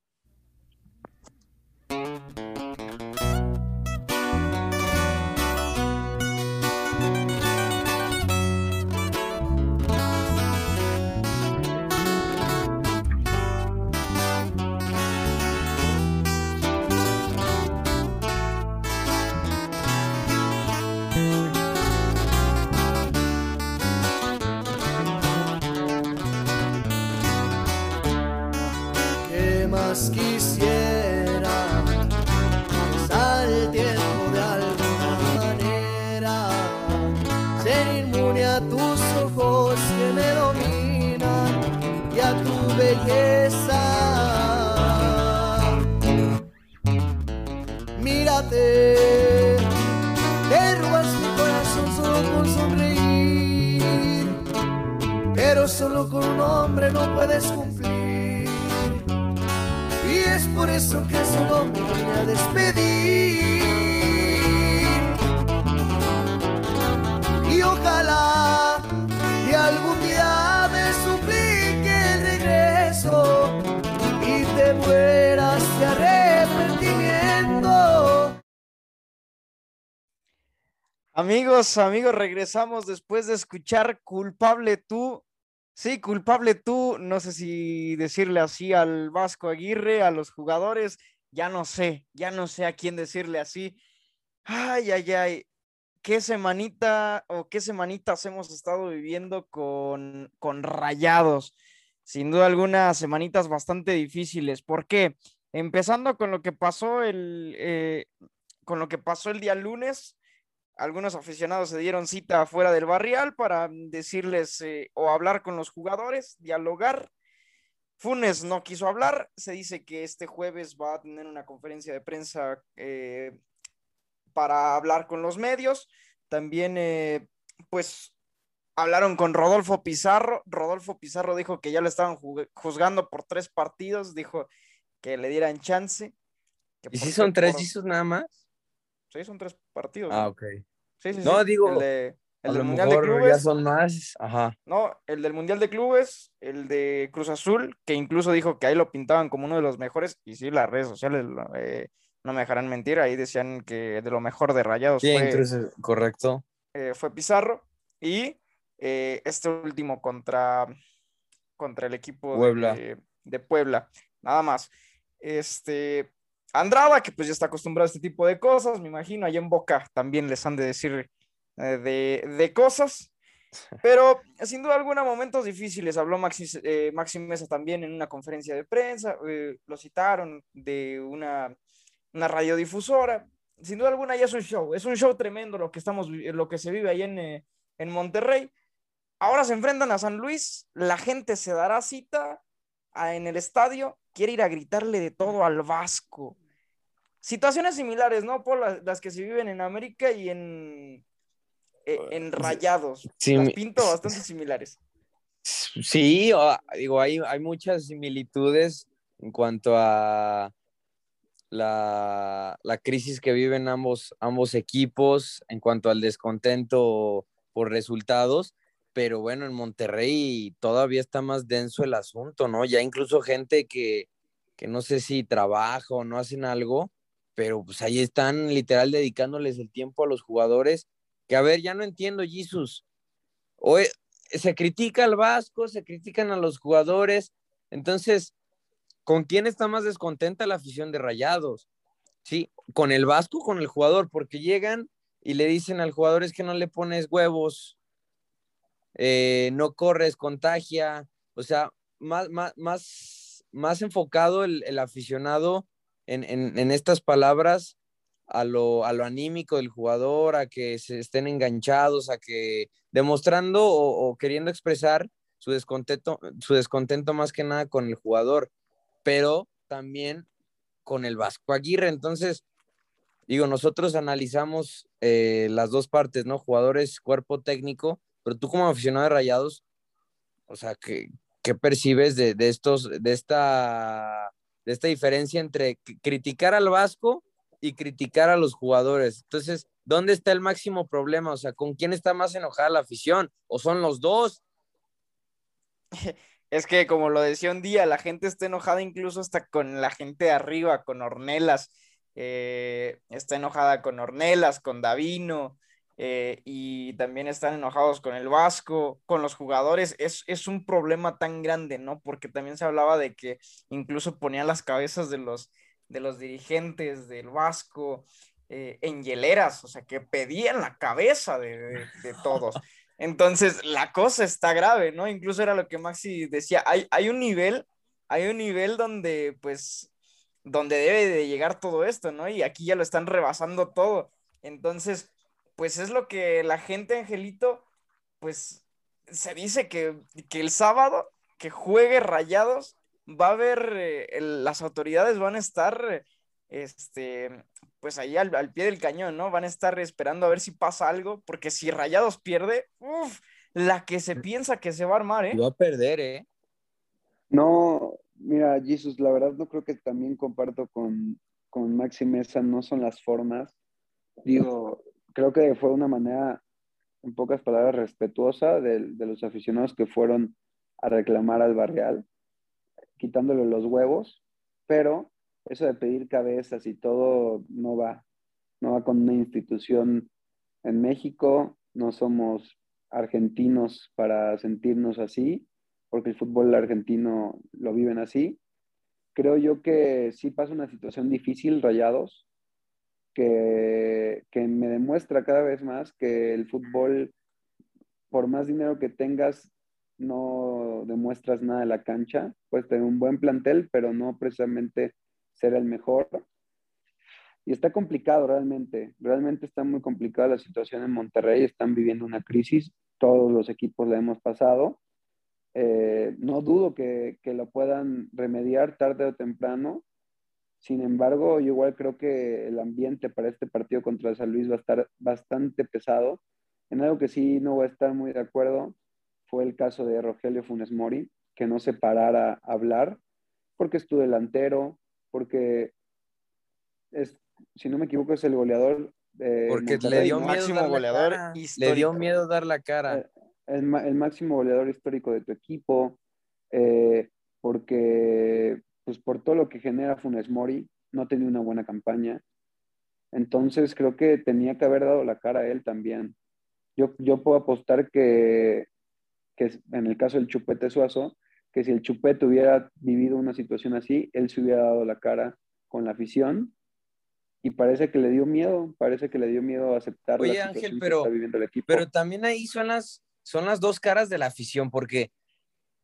H: Tu belleza. Mírate, te mi corazón solo por sonreír, pero solo con un hombre no puedes cumplir. Y es por eso que solo me voy a despedir. Y ojalá
D: Amigos, amigos, regresamos después de escuchar Culpable tú. Sí, culpable tú. No sé si decirle así al Vasco Aguirre, a los jugadores. Ya no sé, ya no sé a quién decirle así. Ay, ay, ay. ¿Qué semanita o qué semanitas hemos estado viviendo con, con rayados? Sin duda alguna, semanitas bastante difíciles. ¿Por qué? Empezando con lo que pasó el, eh, con lo que pasó el día lunes, algunos aficionados se dieron cita fuera del barrial para decirles eh, o hablar con los jugadores, dialogar. Funes no quiso hablar, se dice que este jueves va a tener una conferencia de prensa eh, para hablar con los medios. También, eh, pues, hablaron con Rodolfo Pizarro. Rodolfo Pizarro dijo que ya lo estaban juzgando por tres partidos, dijo que le dieran chance.
B: ¿Y si son tres por... nada más?
D: Sí, son tres partidos.
B: Ah, ok.
D: Sí, sí,
B: no,
D: sí.
B: digo,
D: el, de, el
B: a
D: del Mundial de Clubes.
B: ya son más. Ajá.
D: No, el del Mundial de Clubes, el de Cruz Azul, que incluso dijo que ahí lo pintaban como uno de los mejores, y sí, las redes sociales eh, no me dejarán mentir, ahí decían que de lo mejor de Rayados
B: Sí,
D: fue,
B: incluso, correcto.
D: eh, fue Pizarro, y eh, este último contra, contra el equipo
B: Puebla.
D: De, de Puebla, nada más. Este, Andrada, que pues ya está acostumbrado a este tipo de cosas, me imagino, allá en Boca también les han de decir eh, de, de, cosas, pero sin duda alguna momentos difíciles. Habló Maxi, eh, Maxi Mesa también en una conferencia de prensa, eh, lo citaron de una, una radiodifusora. Sin duda alguna ya es un show, es un show tremendo lo que, estamos, lo que se vive ahí en, eh, en Monterrey. Ahora se enfrentan a San Luis, la gente se dará cita a, en el estadio, quiere ir a gritarle de todo al Vasco. Situaciones similares, ¿no? Por las, las que se viven en América y en, en Rayados.
B: Sí,
D: las pinto bastante similares.
B: Sí, digo, hay, hay muchas similitudes en cuanto a la, la, crisis que viven ambos, ambos equipos, en cuanto al descontento por resultados, pero bueno, en Monterrey todavía está más denso el asunto, ¿no? Ya incluso gente que, que no sé si trabaja o no hacen algo, pero pues ahí están literal dedicándoles el tiempo a los jugadores, que a ver, ya no entiendo, Jesus. O se critica al Vasco, se critican a los jugadores, entonces, ¿con quién está más descontenta la afición de Rayados? Sí, con el Vasco, con el jugador, porque llegan y le dicen al jugador es que no le pones huevos, eh, no corres, contagia, o sea, más, más, más, más enfocado el, el aficionado en, en, en, estas palabras a lo, a lo anímico del jugador, a que se estén enganchados, a que demostrando o, queriendo expresar su descontento, su descontento más que nada con el jugador, pero también con el Vasco Aguirre. Entonces, digo, nosotros analizamos eh, las dos partes, ¿no? Jugadores, cuerpo técnico, pero tú como aficionado de Rayados, o sea, ¿qué, qué percibes de, de, estos, de esta, de esta diferencia entre criticar al Vasco y criticar a los jugadores? Entonces, ¿dónde está el máximo problema? O sea, ¿con quién está más enojada la afición? ¿O son los dos?
D: Es que, como lo decía un día, la gente está enojada incluso hasta con la gente de arriba, con Ornelas. Eh, está enojada con Ornelas, con Davino, eh, y también están enojados con el Vasco, con los jugadores. Es, es, un problema tan grande, ¿no? Porque también se hablaba de que incluso ponían las cabezas de los, de los dirigentes del Vasco eh, en hieleras, o sea, que pedían la cabeza de, de, de todos. Entonces, la cosa está grave, ¿no? Incluso era lo que Maxi decía, hay, hay un nivel, hay un nivel donde, pues, donde debe de llegar todo esto, ¿no? Y aquí ya lo están rebasando todo. Entonces, pues es lo que la gente, Angelito, pues se dice que, que el sábado que juegue Rayados va a haber, eh, las autoridades van a estar, este, pues ahí al, pie del cañón, ¿no? Van a estar esperando a ver si pasa algo, porque si Rayados pierde, uff, la que se piensa que se va a armar, ¿eh?
B: Va a perder, ¿eh?
F: No, mira, Jesus, la verdad no creo que también comparto con, con Maxi Mesa, no son las formas. Digo, creo que fue una manera, en pocas palabras, respetuosa de, de los aficionados que fueron a reclamar al Barrial, quitándole los huevos, pero eso de pedir cabezas y todo no va, no va con una institución en México, no somos argentinos para sentirnos así, porque el fútbol argentino lo viven así. Creo yo que sí pasa una situación difícil, Rayados, que, que me demuestra cada vez más que el fútbol, por más dinero que tengas, no demuestras nada de la cancha. Puedes tener un buen plantel, pero no precisamente ser el mejor. Y está complicado realmente, realmente está muy complicada la situación en Monterrey, están viviendo una crisis, todos los equipos la hemos pasado. Eh, no dudo que, que, lo puedan remediar tarde o temprano. Sin embargo, yo igual creo que el ambiente para este partido contra San Luis va a estar bastante pesado. En algo que sí no voy a estar muy de acuerdo fue el caso de Rogelio Funes Mori, que no se parara a hablar, porque es tu delantero, porque es, si no me equivoco, es el goleador.
B: porque le dio miedo goleador Le dio miedo dar la cara.
F: Eh, el, máximo goleador histórico de tu equipo, eh, porque pues por todo lo que genera Funes Mori, no tenía una buena campaña. Entonces creo que tenía que haber dado la cara a él también. Yo, yo puedo apostar que, que en el caso del Chupete Suazo, que si el Chupete hubiera vivido una situación así, él se hubiera dado la cara con la afición y parece que le dio miedo, parece que le dio miedo aceptar
B: Oye, Ángel, pero, que está viviendo el equipo. Pero también ahí son las, son las dos caras de la afición, porque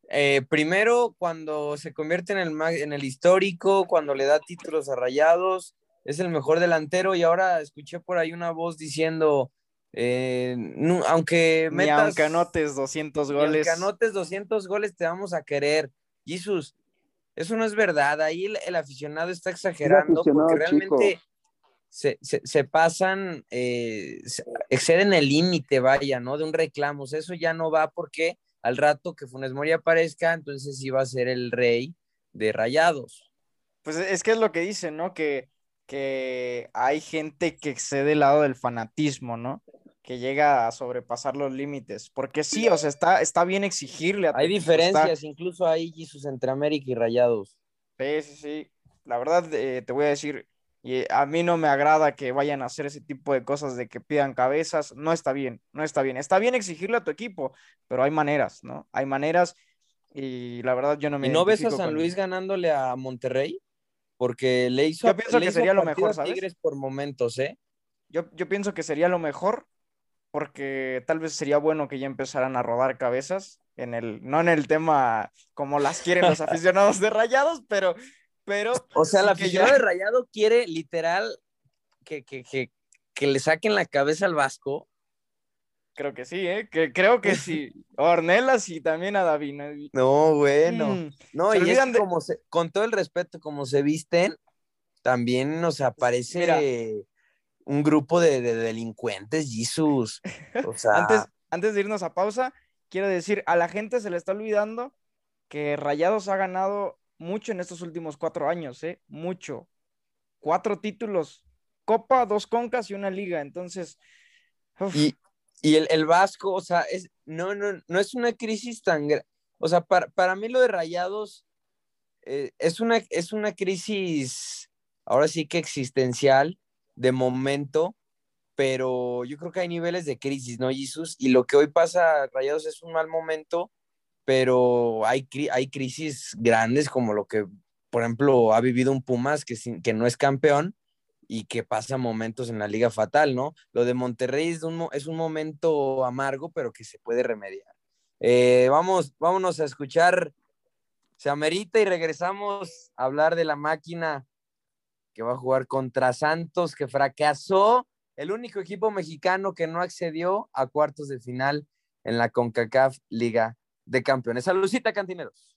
B: eh, primero cuando se convierte en el, en el histórico, cuando le da títulos a Rayados, es el mejor delantero y ahora escuché por ahí una voz diciendo, eh, aunque
D: metas, aunque anotes 200 goles.
B: Aunque anotes 200 goles, te vamos a querer. Jesús, eso no es verdad. Ahí el, aficionado está exagerando porque realmente se, se, pasan, eh, exceden el límite, vaya, ¿no? De un reclamo. eso ya no va porque al rato que Funes Mori aparezca, entonces iba a ser el rey de rayados.
D: Pues es que es lo que dicen, ¿no? Que, que hay gente que excede el lado del fanatismo, ¿no? que llega a sobrepasar los límites. Porque sí, o sea, está, está bien exigirle. A
B: hay diferencias, incluso ahí sus entre América y Rayados.
D: Sí, sí, sí. La verdad, eh, te voy a decir, y a mí no me agrada que vayan a hacer ese tipo de cosas de que pidan cabezas. No está bien, no está bien. Está bien exigirle a tu equipo, pero hay maneras, ¿no? Hay maneras y la verdad yo no me...
B: ¿Y no ves a San Luis ganándole a Monterrey? Porque le hizo...
D: Yo pienso que sería lo mejor, ¿sabes?
B: Tigres por momentos, ¿eh?
D: Yo, yo pienso que sería lo mejor porque tal vez sería bueno que ya empezaran a rodar cabezas en el, no en el tema como las quieren los aficionados de Rayados, pero, pero.
B: O sea, el aficionado de Rayado quiere literal que, que, que, que, le saquen la cabeza al Vasco.
D: Creo que sí, ¿eh? Que, creo que sí. Ornelas y también a David.
B: No, bueno. Mm, no, y es como con todo el respeto, como se visten, también nos aparece un grupo de, delincuentes, Jesús. O sea...
D: antes, antes de irnos a pausa, quiero decir, a la gente se le está olvidando que Rayados ha ganado mucho en estos últimos cuatro años, ¿eh? Mucho. Cuatro títulos, Copa, dos Concas y una Liga. Entonces.
B: Y, y el, el, Vasco, o sea, es, no, no, no es una crisis tan. O sea, para, para, mí lo de Rayados eh, es, una, es una crisis, ahora sí que existencial, de momento, pero yo creo que hay niveles de crisis, ¿no, Jesús? Y lo que hoy pasa, Rayados, es un mal momento, pero hay, hay crisis grandes como lo que, por ejemplo, ha vivido un Pumas que, que no es campeón y que pasa momentos en la liga fatal, ¿no? Lo de Monterrey es un, es un momento amargo, pero que se puede remediar. Eh, vamos, vámonos a escuchar Se Amerita y regresamos a hablar de la máquina que va a jugar contra Santos, que fracasó, el único equipo mexicano que no accedió a cuartos de final en la CONCACAF Liga de Campeones. Saludcita, cantineros.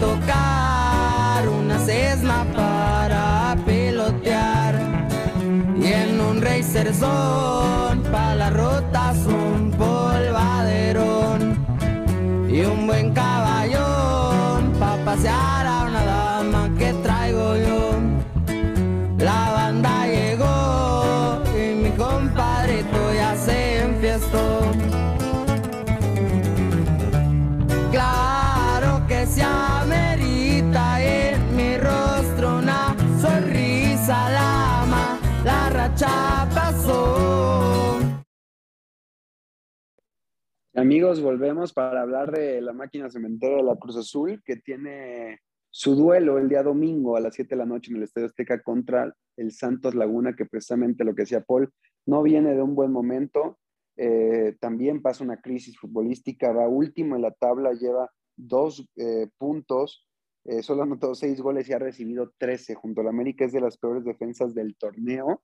H: Tocar una cesna para pilotear y en un racer son
F: Amigos, volvemos para hablar de la máquina cementera de la Cruz Azul, que tiene su duelo el día domingo a las 7 de la noche en el Estadio Azteca contra el Santos Laguna, que precisamente lo que decía Paul, no viene de un buen momento. Eh, también pasa una crisis futbolística, va último en la tabla, lleva dos eh, puntos, eh, solo ha anotado seis goles y ha recibido 13. Junto a la América es de las peores defensas del torneo.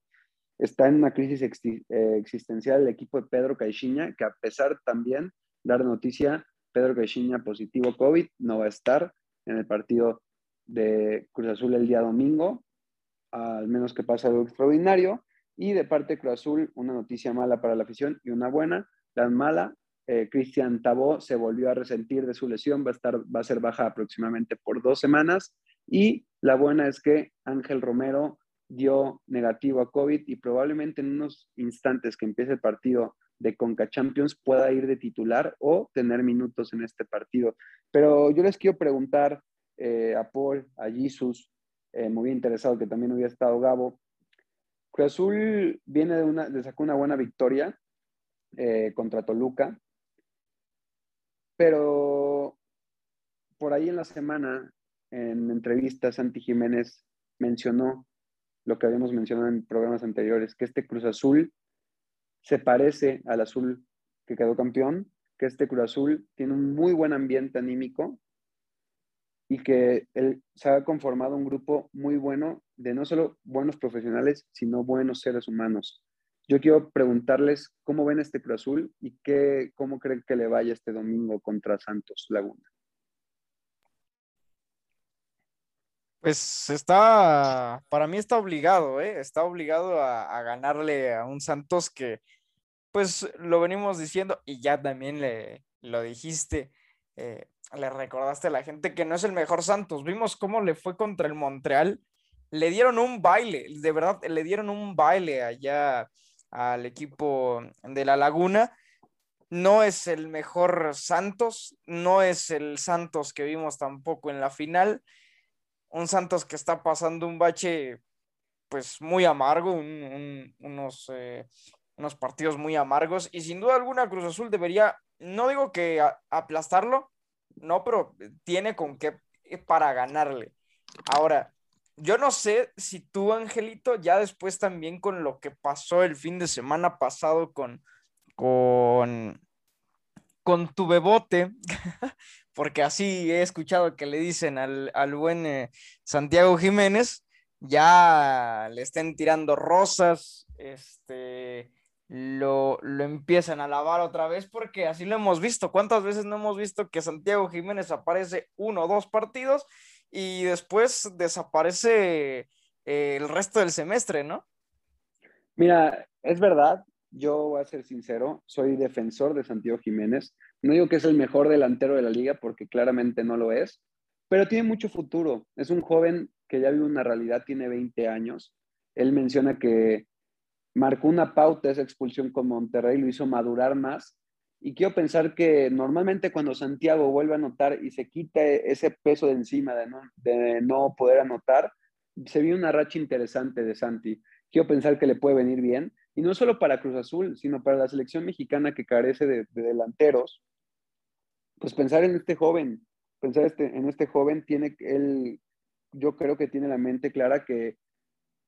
F: Está en una crisis eh, existencial el equipo de Pedro Caixinha, que a pesar también, dar noticia, Pedro Caixinha positivo COVID, no va a estar en el partido de Cruz Azul el día domingo, al menos que pase algo extraordinario. Y de parte de Cruz Azul, una noticia mala para la afición y una buena. La mala, eh, Cristian Tabó se volvió a resentir de su lesión, va a, estar, va a ser baja aproximadamente por dos semanas. Y la buena es que Ángel Romero dio negativo a COVID y probablemente en unos instantes que empiece el partido de Conca Champions pueda ir de titular o tener minutos en este partido. Pero yo les quiero preguntar eh, a Paul, a Jesus, eh, muy interesado que también hubiera estado Gabo, Cruz Azul viene de una, de sacó una buena victoria eh, contra Toluca, pero por ahí en la semana, en entrevistas, Santi Jiménez mencionó lo que habíamos mencionado en programas anteriores, que este Cruz Azul se parece al azul que quedó campeón, que este Cruz Azul tiene un muy buen ambiente anímico y que él, se ha conformado un grupo muy bueno de no solo buenos profesionales, sino buenos seres humanos. Yo quiero preguntarles cómo ven este Cruz Azul y qué, cómo creen que le vaya este domingo contra Santos Laguna.
D: Pues está, para mí está obligado, ¿eh? Está obligado a, ganarle a un Santos que, pues lo venimos diciendo y ya también le lo dijiste, eh, le recordaste a la gente que no es el mejor Santos. Vimos cómo le fue contra el Montreal. Le dieron un baile, de verdad, le dieron un baile allá al equipo de la Laguna. No es el mejor Santos, no es el Santos que vimos tampoco en la final. Un Santos que está pasando un bache, pues muy amargo, un, un, unos, eh, unos partidos muy amargos. Y sin duda alguna, Cruz Azul debería, no digo que aplastarlo, no, pero tiene con qué para ganarle. Ahora, yo no sé si tú, Angelito, ya después también con lo que pasó el fin de semana pasado con, con, con tu bebote, porque así he escuchado que le dicen al, al buen eh, Santiago Jiménez, ya le estén tirando rosas, este, lo, lo empiezan a lavar otra vez, porque así lo hemos visto. ¿Cuántas veces no hemos visto que Santiago Jiménez aparece uno o dos partidos y después desaparece eh, el resto del semestre, ¿no?
F: Mira, es verdad, yo voy a ser sincero, soy defensor de Santiago Jiménez. No digo que es el mejor delantero de la liga porque claramente no lo es, pero tiene mucho futuro. Es un joven que ya vive una realidad, tiene 20 años. Él menciona que marcó una pauta esa expulsión con Monterrey, lo hizo madurar más Y quiero pensar que normalmente cuando Santiago vuelve a anotar y se quita ese peso de encima de no, de no poder anotar, se viene una racha interesante de Santi. Quiero pensar que le puede venir bien. Y no solo para Cruz Azul, sino para la selección mexicana que carece de, delanteros. Pues pensar en este joven, pensar este, en este joven, tiene él, yo creo que tiene la mente clara que,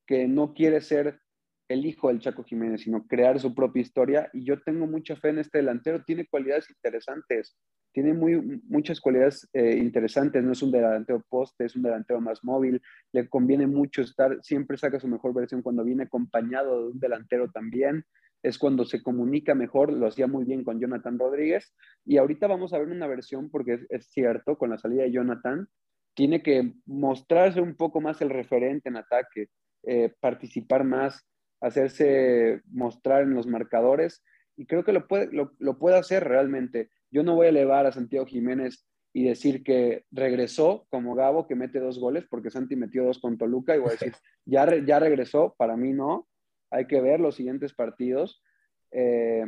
F: que no quiere ser el hijo del Chaco Jiménez, sino crear su propia historia. Y yo tengo mucha fe en este delantero, tiene cualidades interesantes, tiene muy, muchas cualidades eh, interesantes, no es un delantero poste, es un delantero más móvil, le conviene mucho estar, siempre saca su mejor versión cuando viene acompañado de un delantero también, es cuando se comunica mejor, lo hacía muy bien con Jonathan Rodríguez, y ahorita vamos a ver una versión, porque es, cierto, con la salida de Jonathan, tiene que mostrarse un poco más el referente en ataque, eh, participar más, hacerse mostrar en los marcadores y creo que lo puede, lo, puede hacer realmente. Yo no voy a elevar a Santiago Jiménez y decir que regresó como Gabo, que mete dos goles, porque Santi metió dos con Toluca, y voy a decir, ya, ya regresó, para mí no, hay que ver los siguientes partidos, eh,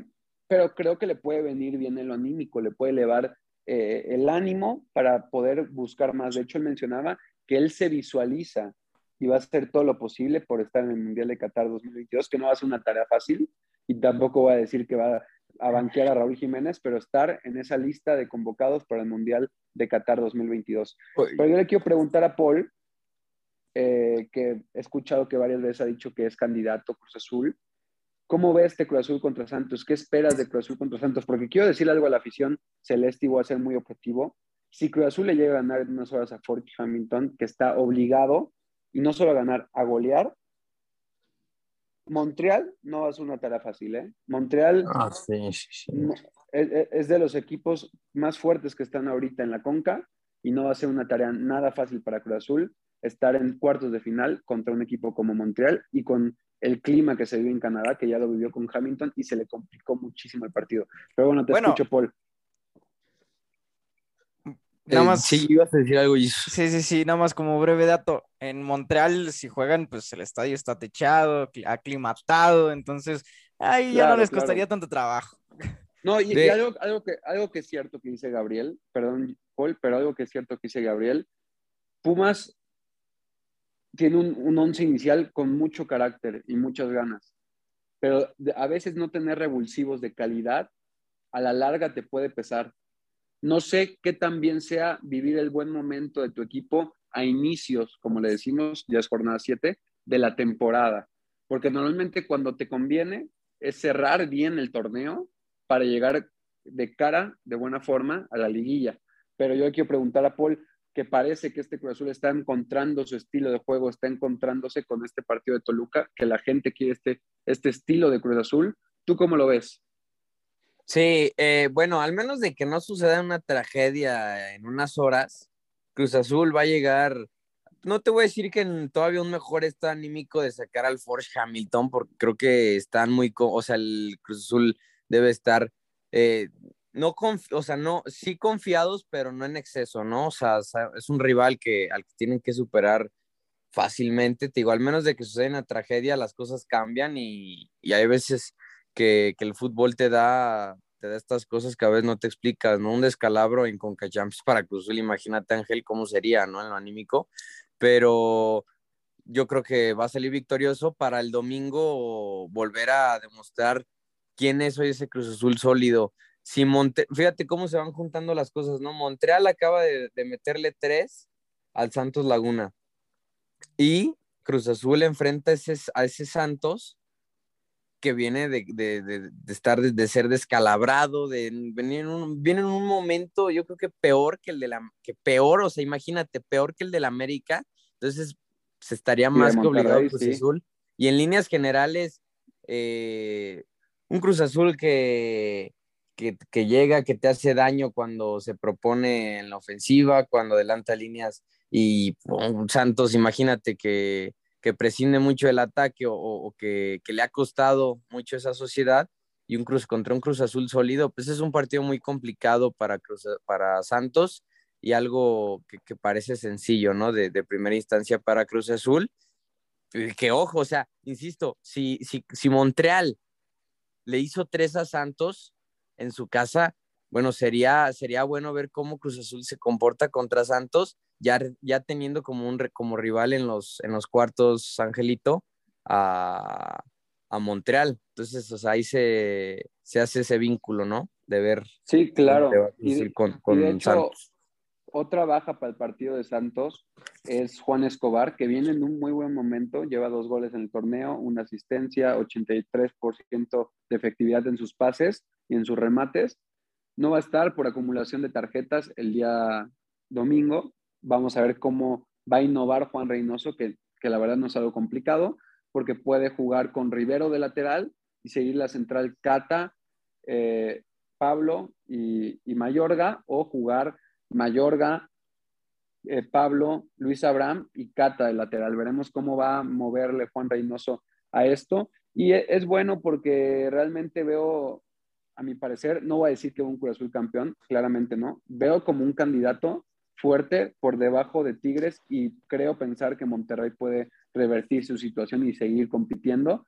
F: pero creo que le puede venir bien en lo anímico, le puede elevar eh, el ánimo para poder buscar más. De hecho, él mencionaba que él se visualiza y va a hacer todo lo posible por estar en el Mundial de Qatar 2022, que no va a ser una tarea fácil y tampoco va a decir que va a banquear a Raúl Jiménez, pero estar en esa lista de convocados para el Mundial de Qatar 2022. Pero yo le quiero preguntar a Paul, eh, que he escuchado que varias veces ha dicho que es candidato Cruz Azul. ¿Cómo ves este Cruz Azul contra Santos? ¿Qué esperas de Cruz Azul contra Santos? Porque quiero decirle algo a la afición celeste y voy a ser muy objetivo. Si Cruz Azul le llega a ganar en unas horas a Fort Hamilton, que está obligado y no solo a ganar, a golear. Montreal no va a ser una tarea fácil, ¿eh? Montreal
C: ah, sí, sí,
F: es, de los equipos más fuertes que están ahorita en la Conca y no va a ser una tarea nada fácil para Cruz Azul estar en cuartos de final contra un equipo como Montreal y con el clima que se vive en Canadá, que ya lo vivió con Hamilton y se le complicó muchísimo el partido. Pero bueno, te escucho, Paul.
D: Nada eh, más.
B: Sí, ibas a decir algo.
D: Sí, sí, sí, nada más como breve dato. En Montreal, si juegan, pues el estadio está techado, aclimatado, entonces ahí ya no les costaría tanto trabajo.
F: No, y, algo, algo, que, algo que es cierto que dice Gabriel, perdón, Paul, pero algo que es cierto que dice Gabriel, Pumas tiene un, un once inicial con mucho carácter y muchas ganas, pero a veces no tener revulsivos de calidad a la larga te puede pesar no sé qué tan bien sea vivir el buen momento de tu equipo a inicios, como le decimos, ya es jornada 7, de la temporada. Porque normalmente cuando te conviene es cerrar bien el torneo para llegar de cara, de buena forma, a la liguilla. Pero yo quiero preguntar a Paul, que parece que este Cruz Azul está encontrando su estilo de juego, está encontrándose con este partido de Toluca, que la gente quiere este, este estilo de Cruz Azul. ¿Tú cómo lo ves?
B: Sí, eh, bueno, al menos de que no suceda una tragedia en unas horas, Cruz Azul va a llegar, no te voy a decir que todavía un mejor estado anímico de sacar al Forge Hamilton, porque creo que están muy, o sea, el Cruz Azul debe estar, eh, no, o sea, no, sí confiados, pero no en exceso, ¿no? O sea, es un rival que, al que tienen que superar fácilmente, te digo, al menos de que suceda una tragedia, las cosas cambian y, y hay veces que, el fútbol te da, te da estas cosas que a veces no te explicas, ¿no? Un descalabro en Concachamps para Cruz imagínate Ángel cómo sería, ¿no? En lo anímico, pero yo creo que va a salir victorioso para el domingo volver a demostrar quién es hoy ese Cruz Azul sólido. Si Monte, fíjate cómo se van juntando las cosas, ¿no? Montreal acaba de, de meterle tres al Santos Laguna y Cruz Azul enfrenta ese, a ese Santos que viene de, de, de, estar, de, ser descalabrado, de venir en un, viene en un momento, yo creo que peor que el de la, que peor, o sea, imagínate, peor que el de la América, entonces se estaría más que obligado Cruz Azul. Y en líneas generales, eh, un Cruz Azul que, que, que, llega, que te hace daño cuando se propone en la ofensiva, cuando adelanta líneas, y Santos, imagínate que que prescinde mucho del ataque o, que, le ha costado mucho esa sociedad y un Cruz contra un Cruz Azul sólido, pues es un partido muy complicado para, para Santos y algo que, parece sencillo, ¿no? De, primera instancia para Cruz Azul. Que ojo, o sea, insisto, si, si, si Montreal le hizo tres a Santos, en su casa, bueno, sería, sería bueno ver cómo Cruz Azul se comporta contra Santos, ya, ya teniendo como, un, como rival en los, en los cuartos, Angelito, a, a Montreal. Entonces, o sea, ahí se, se, hace ese vínculo, ¿no? De ver.
F: Sí, claro.
B: Y
F: de,
B: con, con
F: y de hecho,
B: Santos.
F: otra baja para el partido de Santos es Juan Escobar, que viene en un muy buen momento, lleva dos goles en el torneo, una asistencia, 83% de efectividad en sus pases y en sus remates. No va a estar por acumulación de tarjetas el día domingo. Vamos a ver cómo va a innovar Juan Reynoso, que, que la verdad no es algo complicado, porque puede jugar con Rivero de lateral y seguir la central Cata, eh, Pablo y, y, Mayorga, o jugar Mayorga, eh, Pablo, Luis Abraham y Cata de lateral. Veremos cómo va a moverle Juan Reynoso a esto. Y es bueno porque realmente veo, a mi parecer, no voy a decir que un Cruz Azul campeón, claramente no. Veo como un candidato fuerte por debajo de Tigres y creo pensar que Monterrey puede revertir su situación y seguir compitiendo.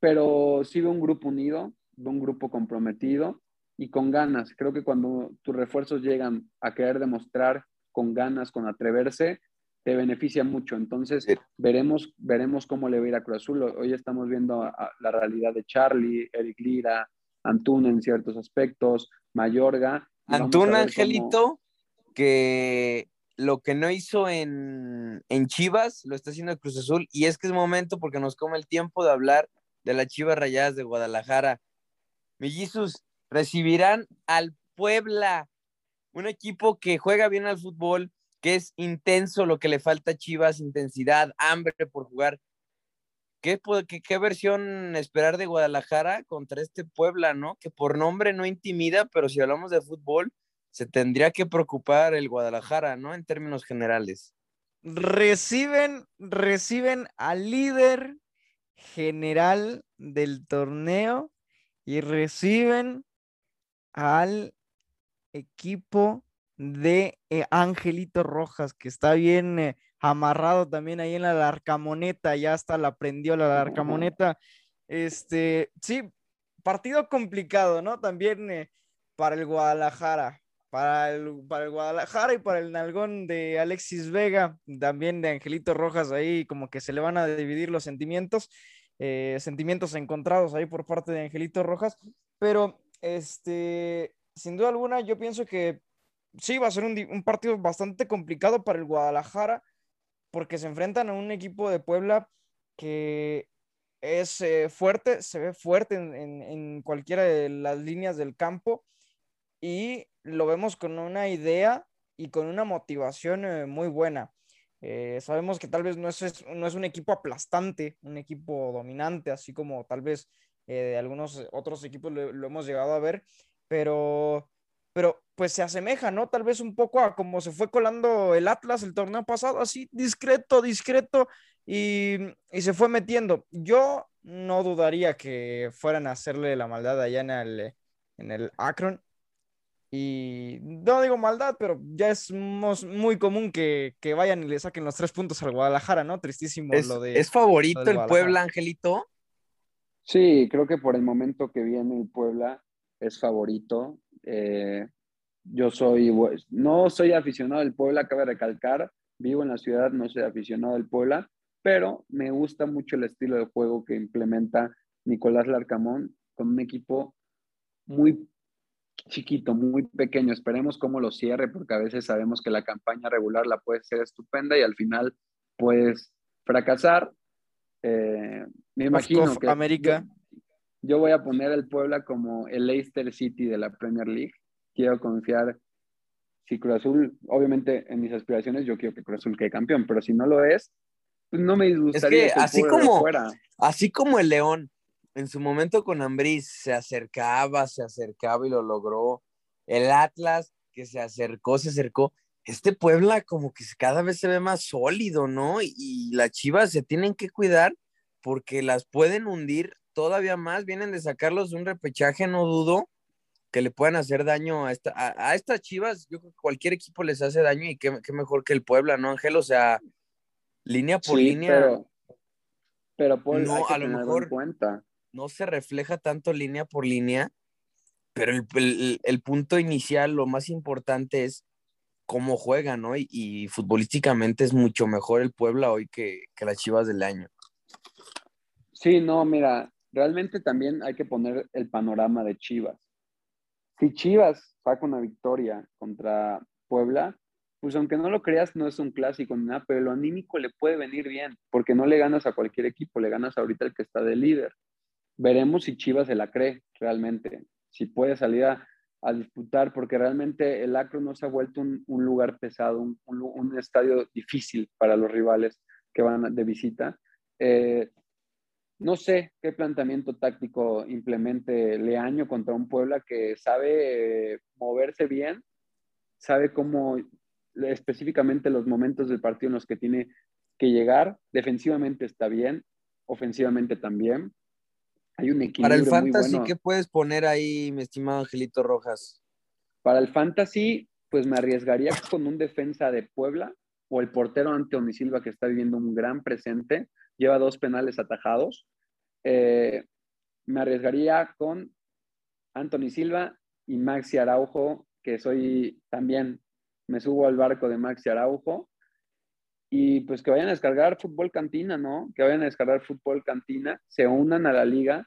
F: Pero sí veo un grupo unido, veo un grupo comprometido y con ganas. Creo que cuando tus refuerzos llegan a querer demostrar con ganas, con atreverse, te beneficia mucho. Entonces, sí. veremos, veremos cómo le va a ir a Cruz Azul. Hoy estamos viendo a, a la realidad de Charlie, Eric Lira, Antuna en ciertos aspectos, Mayorga.
B: Antuna, Angelito, cómo... que lo que no hizo en, en, Chivas lo está haciendo en Cruz Azul y es que es momento porque nos come el tiempo de hablar de las Chivas Rayadas de Guadalajara. Mellizos recibirán al Puebla, un equipo que juega bien al fútbol, que es intenso, lo que le falta a Chivas, intensidad, hambre por jugar. ¿Qué, qué, ¿Qué, versión esperar de Guadalajara contra este Puebla, no? Que por nombre no intimida, pero si hablamos de fútbol, se tendría que preocupar el Guadalajara, ¿no? En términos generales.
D: Reciben, reciben al líder general del torneo y reciben al equipo de eh, Angelito Rojas, que está bien eh, amarrado también ahí en la larcamoneta, ya hasta la prendió la larcamoneta. Este, sí, partido complicado, ¿no? También eh, para el Guadalajara, para el, para el Guadalajara y para el nalgón de Alexis Vega, también de Angelito Rojas, ahí como que se le van a dividir los sentimientos, eh, sentimientos encontrados ahí por parte de Angelito Rojas, pero este, sin duda alguna yo pienso que sí va a ser un, un partido bastante complicado para el Guadalajara, porque se enfrentan a un equipo de Puebla que es eh, fuerte, se ve fuerte en, en, en cualquiera de las líneas del campo y lo vemos con una idea y con una motivación eh, muy buena. Eh, sabemos que tal vez no es, no es un equipo aplastante, un equipo dominante, así como tal vez eh, algunos otros equipos lo, lo, hemos llegado a ver, pero, pero pues se asemeja, ¿no? Tal vez un poco a como se fue colando el Atlas el torneo pasado, así discreto, discreto, y, y se fue metiendo. Yo no dudaría que fueran a hacerle la maldad allá en el, en el Akron, y no digo maldad, pero ya es muy común que, que, vayan y le saquen los tres puntos al Guadalajara, ¿no? Tristísimo
B: es,
D: lo de.
B: ¿Es favorito el Puebla, Angelito?
F: Sí, creo que por el momento que viene el Puebla es favorito. Eh, yo soy, no soy aficionado del Puebla, cabe recalcar, vivo en la ciudad, no soy aficionado del Puebla, pero me gusta mucho el estilo de juego que implementa Nicolás Larcamón con un equipo muy chiquito, muy pequeño. Esperemos cómo lo cierre, porque a veces sabemos que la campaña regular la puede ser estupenda y al final puedes fracasar. Eh, me imagino
D: que América.
F: Yo, yo, voy a poner el Puebla como el Leicester City de la Premier League. Quiero confiar. Si Cruz Azul, obviamente en mis aspiraciones, yo quiero que Cruz Azul quede campeón, pero si no lo es, pues no me disgustaría.
B: Es que, que así como, así como el León en su momento con Ambriz se acercaba, se acercaba y lo logró. El Atlas que se acercó, se acercó. Este Puebla como que cada vez se ve más sólido, ¿no? Y, y las Chivas se tienen que cuidar porque las pueden hundir todavía más. Vienen de sacarlos de un repechaje, no dudo que le puedan hacer daño a, esta, a, a estas Chivas. Yo creo que cualquier equipo les hace daño y qué, qué mejor que el Puebla, ¿no, Ángel? O sea, línea por
F: sí,
B: línea.
F: Pero, pero Paul,
B: no,
F: hay que
B: a lo mejor
F: en cuenta
B: no se refleja tanto línea por línea, pero el, el- el punto inicial, lo más importante es cómo juega, ¿no? Y, y futbolísticamente es mucho mejor el Puebla hoy que, que las Chivas del año.
F: Sí, no, mira, realmente también hay que poner el panorama de Chivas. Si Chivas saca una victoria contra Puebla, pues aunque no lo creas, no es un clásico ni nada, pero lo anímico le puede venir bien, porque no le ganas a cualquier equipo, le ganas ahorita al que está de líder. Veremos si Chivas se la cree realmente, si puede salir a, disputar, porque realmente el Acro no se ha vuelto un, lugar pesado, un estadio difícil para los rivales que van de visita. Eh, no sé qué planteamiento táctico implemente Leaño contra un Puebla que sabe eh, moverse bien, sabe cómo específicamente los momentos del partido en los que tiene que llegar. Defensivamente está bien, ofensivamente también. Hay un equilibrio
B: Para el
F: muy
B: fantasy,
F: bueno.
B: ¿qué puedes poner ahí, mi estimado Angelito Rojas?
F: Para el fantasy, pues me arriesgaría con un defensa de Puebla o el portero Anthony Silva que está viviendo un gran presente, lleva dos penales atajados. Eh, me arriesgaría con Anthony Silva y Maxi Araujo, que soy también, me subo al barco de Maxi Araujo. Y pues que vayan a descargar fútbol cantina, ¿no? Que vayan a descargar fútbol cantina, se unan a la liga.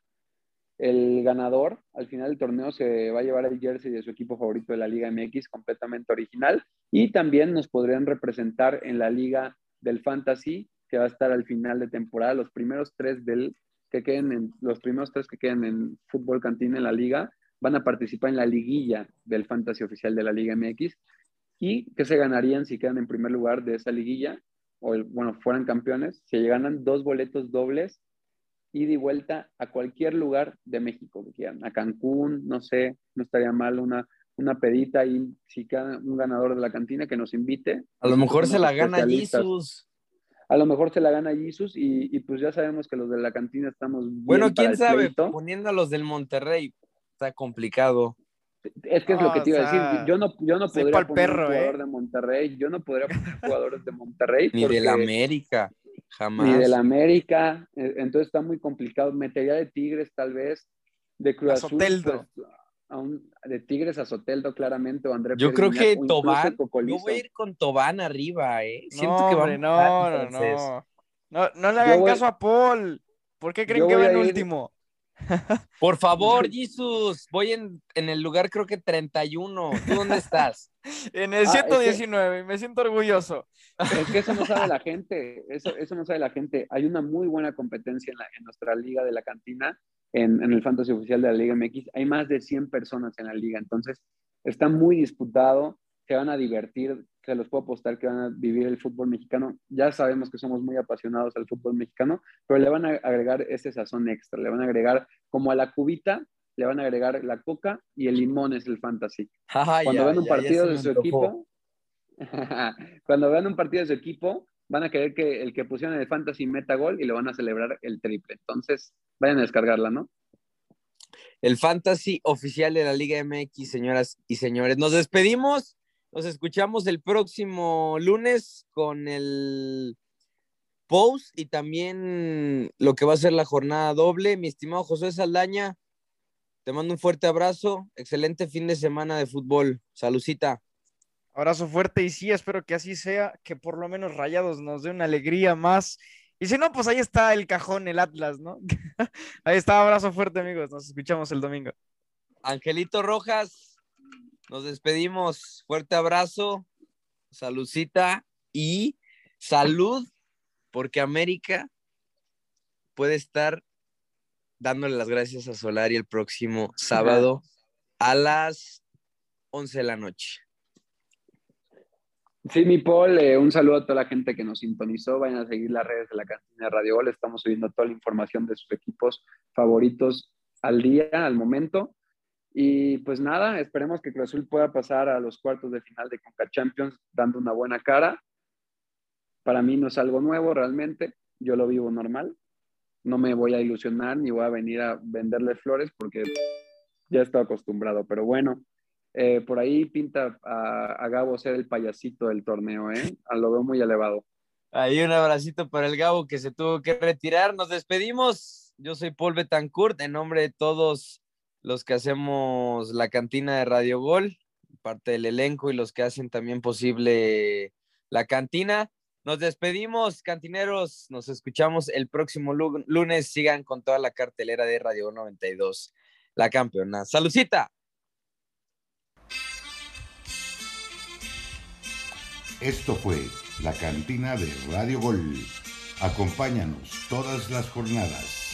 F: El ganador al final del torneo se va a llevar el jersey de su equipo favorito de la Liga MX completamente original y también nos podrían representar en la Liga del Fantasy que va a estar al final de temporada. Los primeros tres del que queden en los primeros tres que queden en fútbol cantina en la liga van a participar en la liguilla del Fantasy oficial de la Liga MX y que se ganarían si quedan en primer lugar de esa liguilla o el- bueno fueran campeones se ganan dos boletos dobles ida y vuelta a cualquier lugar de México que quieran, a Cancún, no sé, no estaría mal una, una pedita y si queda un ganador de la cantina que nos invite.
B: A lo mejor se la gana
F: especialistas. A lo mejor se la gana Jesus y, y pues ya sabemos que los de la cantina estamos bien
B: Bueno, quién sabe,
F: pleito.
B: poniendo a los del Monterrey, está complicado.
F: Es que es lo que te iba
D: o
F: a decir. Yo no, yo no podría poner
D: perro,
F: un jugador
D: ¿eh?
F: de Monterrey. Yo no podría poner jugadores de Monterrey.
B: Ni
F: porque-
B: del América, jamás.
F: Ni del América. eh, Entonces está muy complicado. Metería de Tigres, tal vez. De Cruz Azul.
D: Soteldo.
F: pues, a un- de Tigres a Soteldo, claramente. O André
B: Yo creo que Tobán, yo voy a ir con Tobán arriba, ¿eh? Siento
D: no,
B: que va a
D: no, no, no. No, no le hagan
F: voy-
D: caso a Paul. ¿Por qué creen que va en
F: ir-
D: último?
B: Por favor, Jesus, voy en, en el lugar creo que 31. ¿Tú dónde estás?
D: En el
F: Ah, es que-
D: 119, me siento orgulloso.
F: Es que eso no sabe la gente, eso, eso no sabe la gente. Hay una muy buena competencia en, la- en nuestra liga de la cantina, en, en el fantasy oficial de la Liga MX. Hay más de 100 personas en la liga, entonces está muy disputado, se van a divertir, se los puedo apostar que van a vivir el fútbol mexicano. Ya sabemos que somos muy apasionados al fútbol mexicano, pero le van a agregar ese sazón extra, le van a agregar como a la cubita, le van a agregar la coca y el limón es el fantasy.
B: Ay,
F: Cuando
B: ay,
F: vean un
B: ya
F: partido de su equipo, cuando vean un partido de su equipo, van a querer que el que pusieron el fantasy meta gol y lo van a celebrar el triple. Entonces, vayan a descargarla, ¿no?
B: El fantasy oficial de la Liga MX, señoras y señores. Nos despedimos. Nos escuchamos el próximo lunes con el post y también lo que va a ser la jornada doble. Mi estimado José Saldaña, te mando un fuerte abrazo. Excelente fin de semana de fútbol. Salucita.
D: Abrazo fuerte y sí, espero que así sea, que por lo menos Rayados nos dé una alegría más. Y si no, pues ahí está el cajón, el Atlas, ¿no? ahí está, abrazo fuerte, amigos. Nos escuchamos el domingo.
B: Angelito Rojas, nos despedimos. Fuerte abrazo. Salucita y salud, porque América puede estar dándole las gracias a Solari el próximo sábado a las 11 de la noche.
F: Sí, mi Paul, eh, un saludo a toda la gente que nos sintonizó. Vayan a seguir las redes de la cantina de Radio Gol. Estamos subiendo toda la información de sus equipos favoritos al día, al momento. Y pues nada, esperemos que Cruz Azul pueda pasar a los cuartos de final de Conca Champions dando una buena cara. Para mí no es algo nuevo realmente, yo lo vivo normal. No me voy a ilusionar ni voy a venir a venderle flores porque ya estoy acostumbrado. Pero bueno, eh, por ahí pinta a, Gabo ser el payasito del torneo, ¿eh? Lo veo muy elevado.
B: Ahí un abracito para el Gabo que se tuvo que retirar. Nos despedimos. Yo soy Paul Betancourt, en nombre de todos los que hacemos la cantina de Radio Gol, parte del elenco y los que hacen también posible la cantina. Nos despedimos, cantineros. Nos escuchamos el próximo lunes. Sigan con toda la cartelera de Radio 92, la campeona. ¡Salucita!
A: Esto fue la cantina de Radio Gol. Acompáñanos todas las jornadas.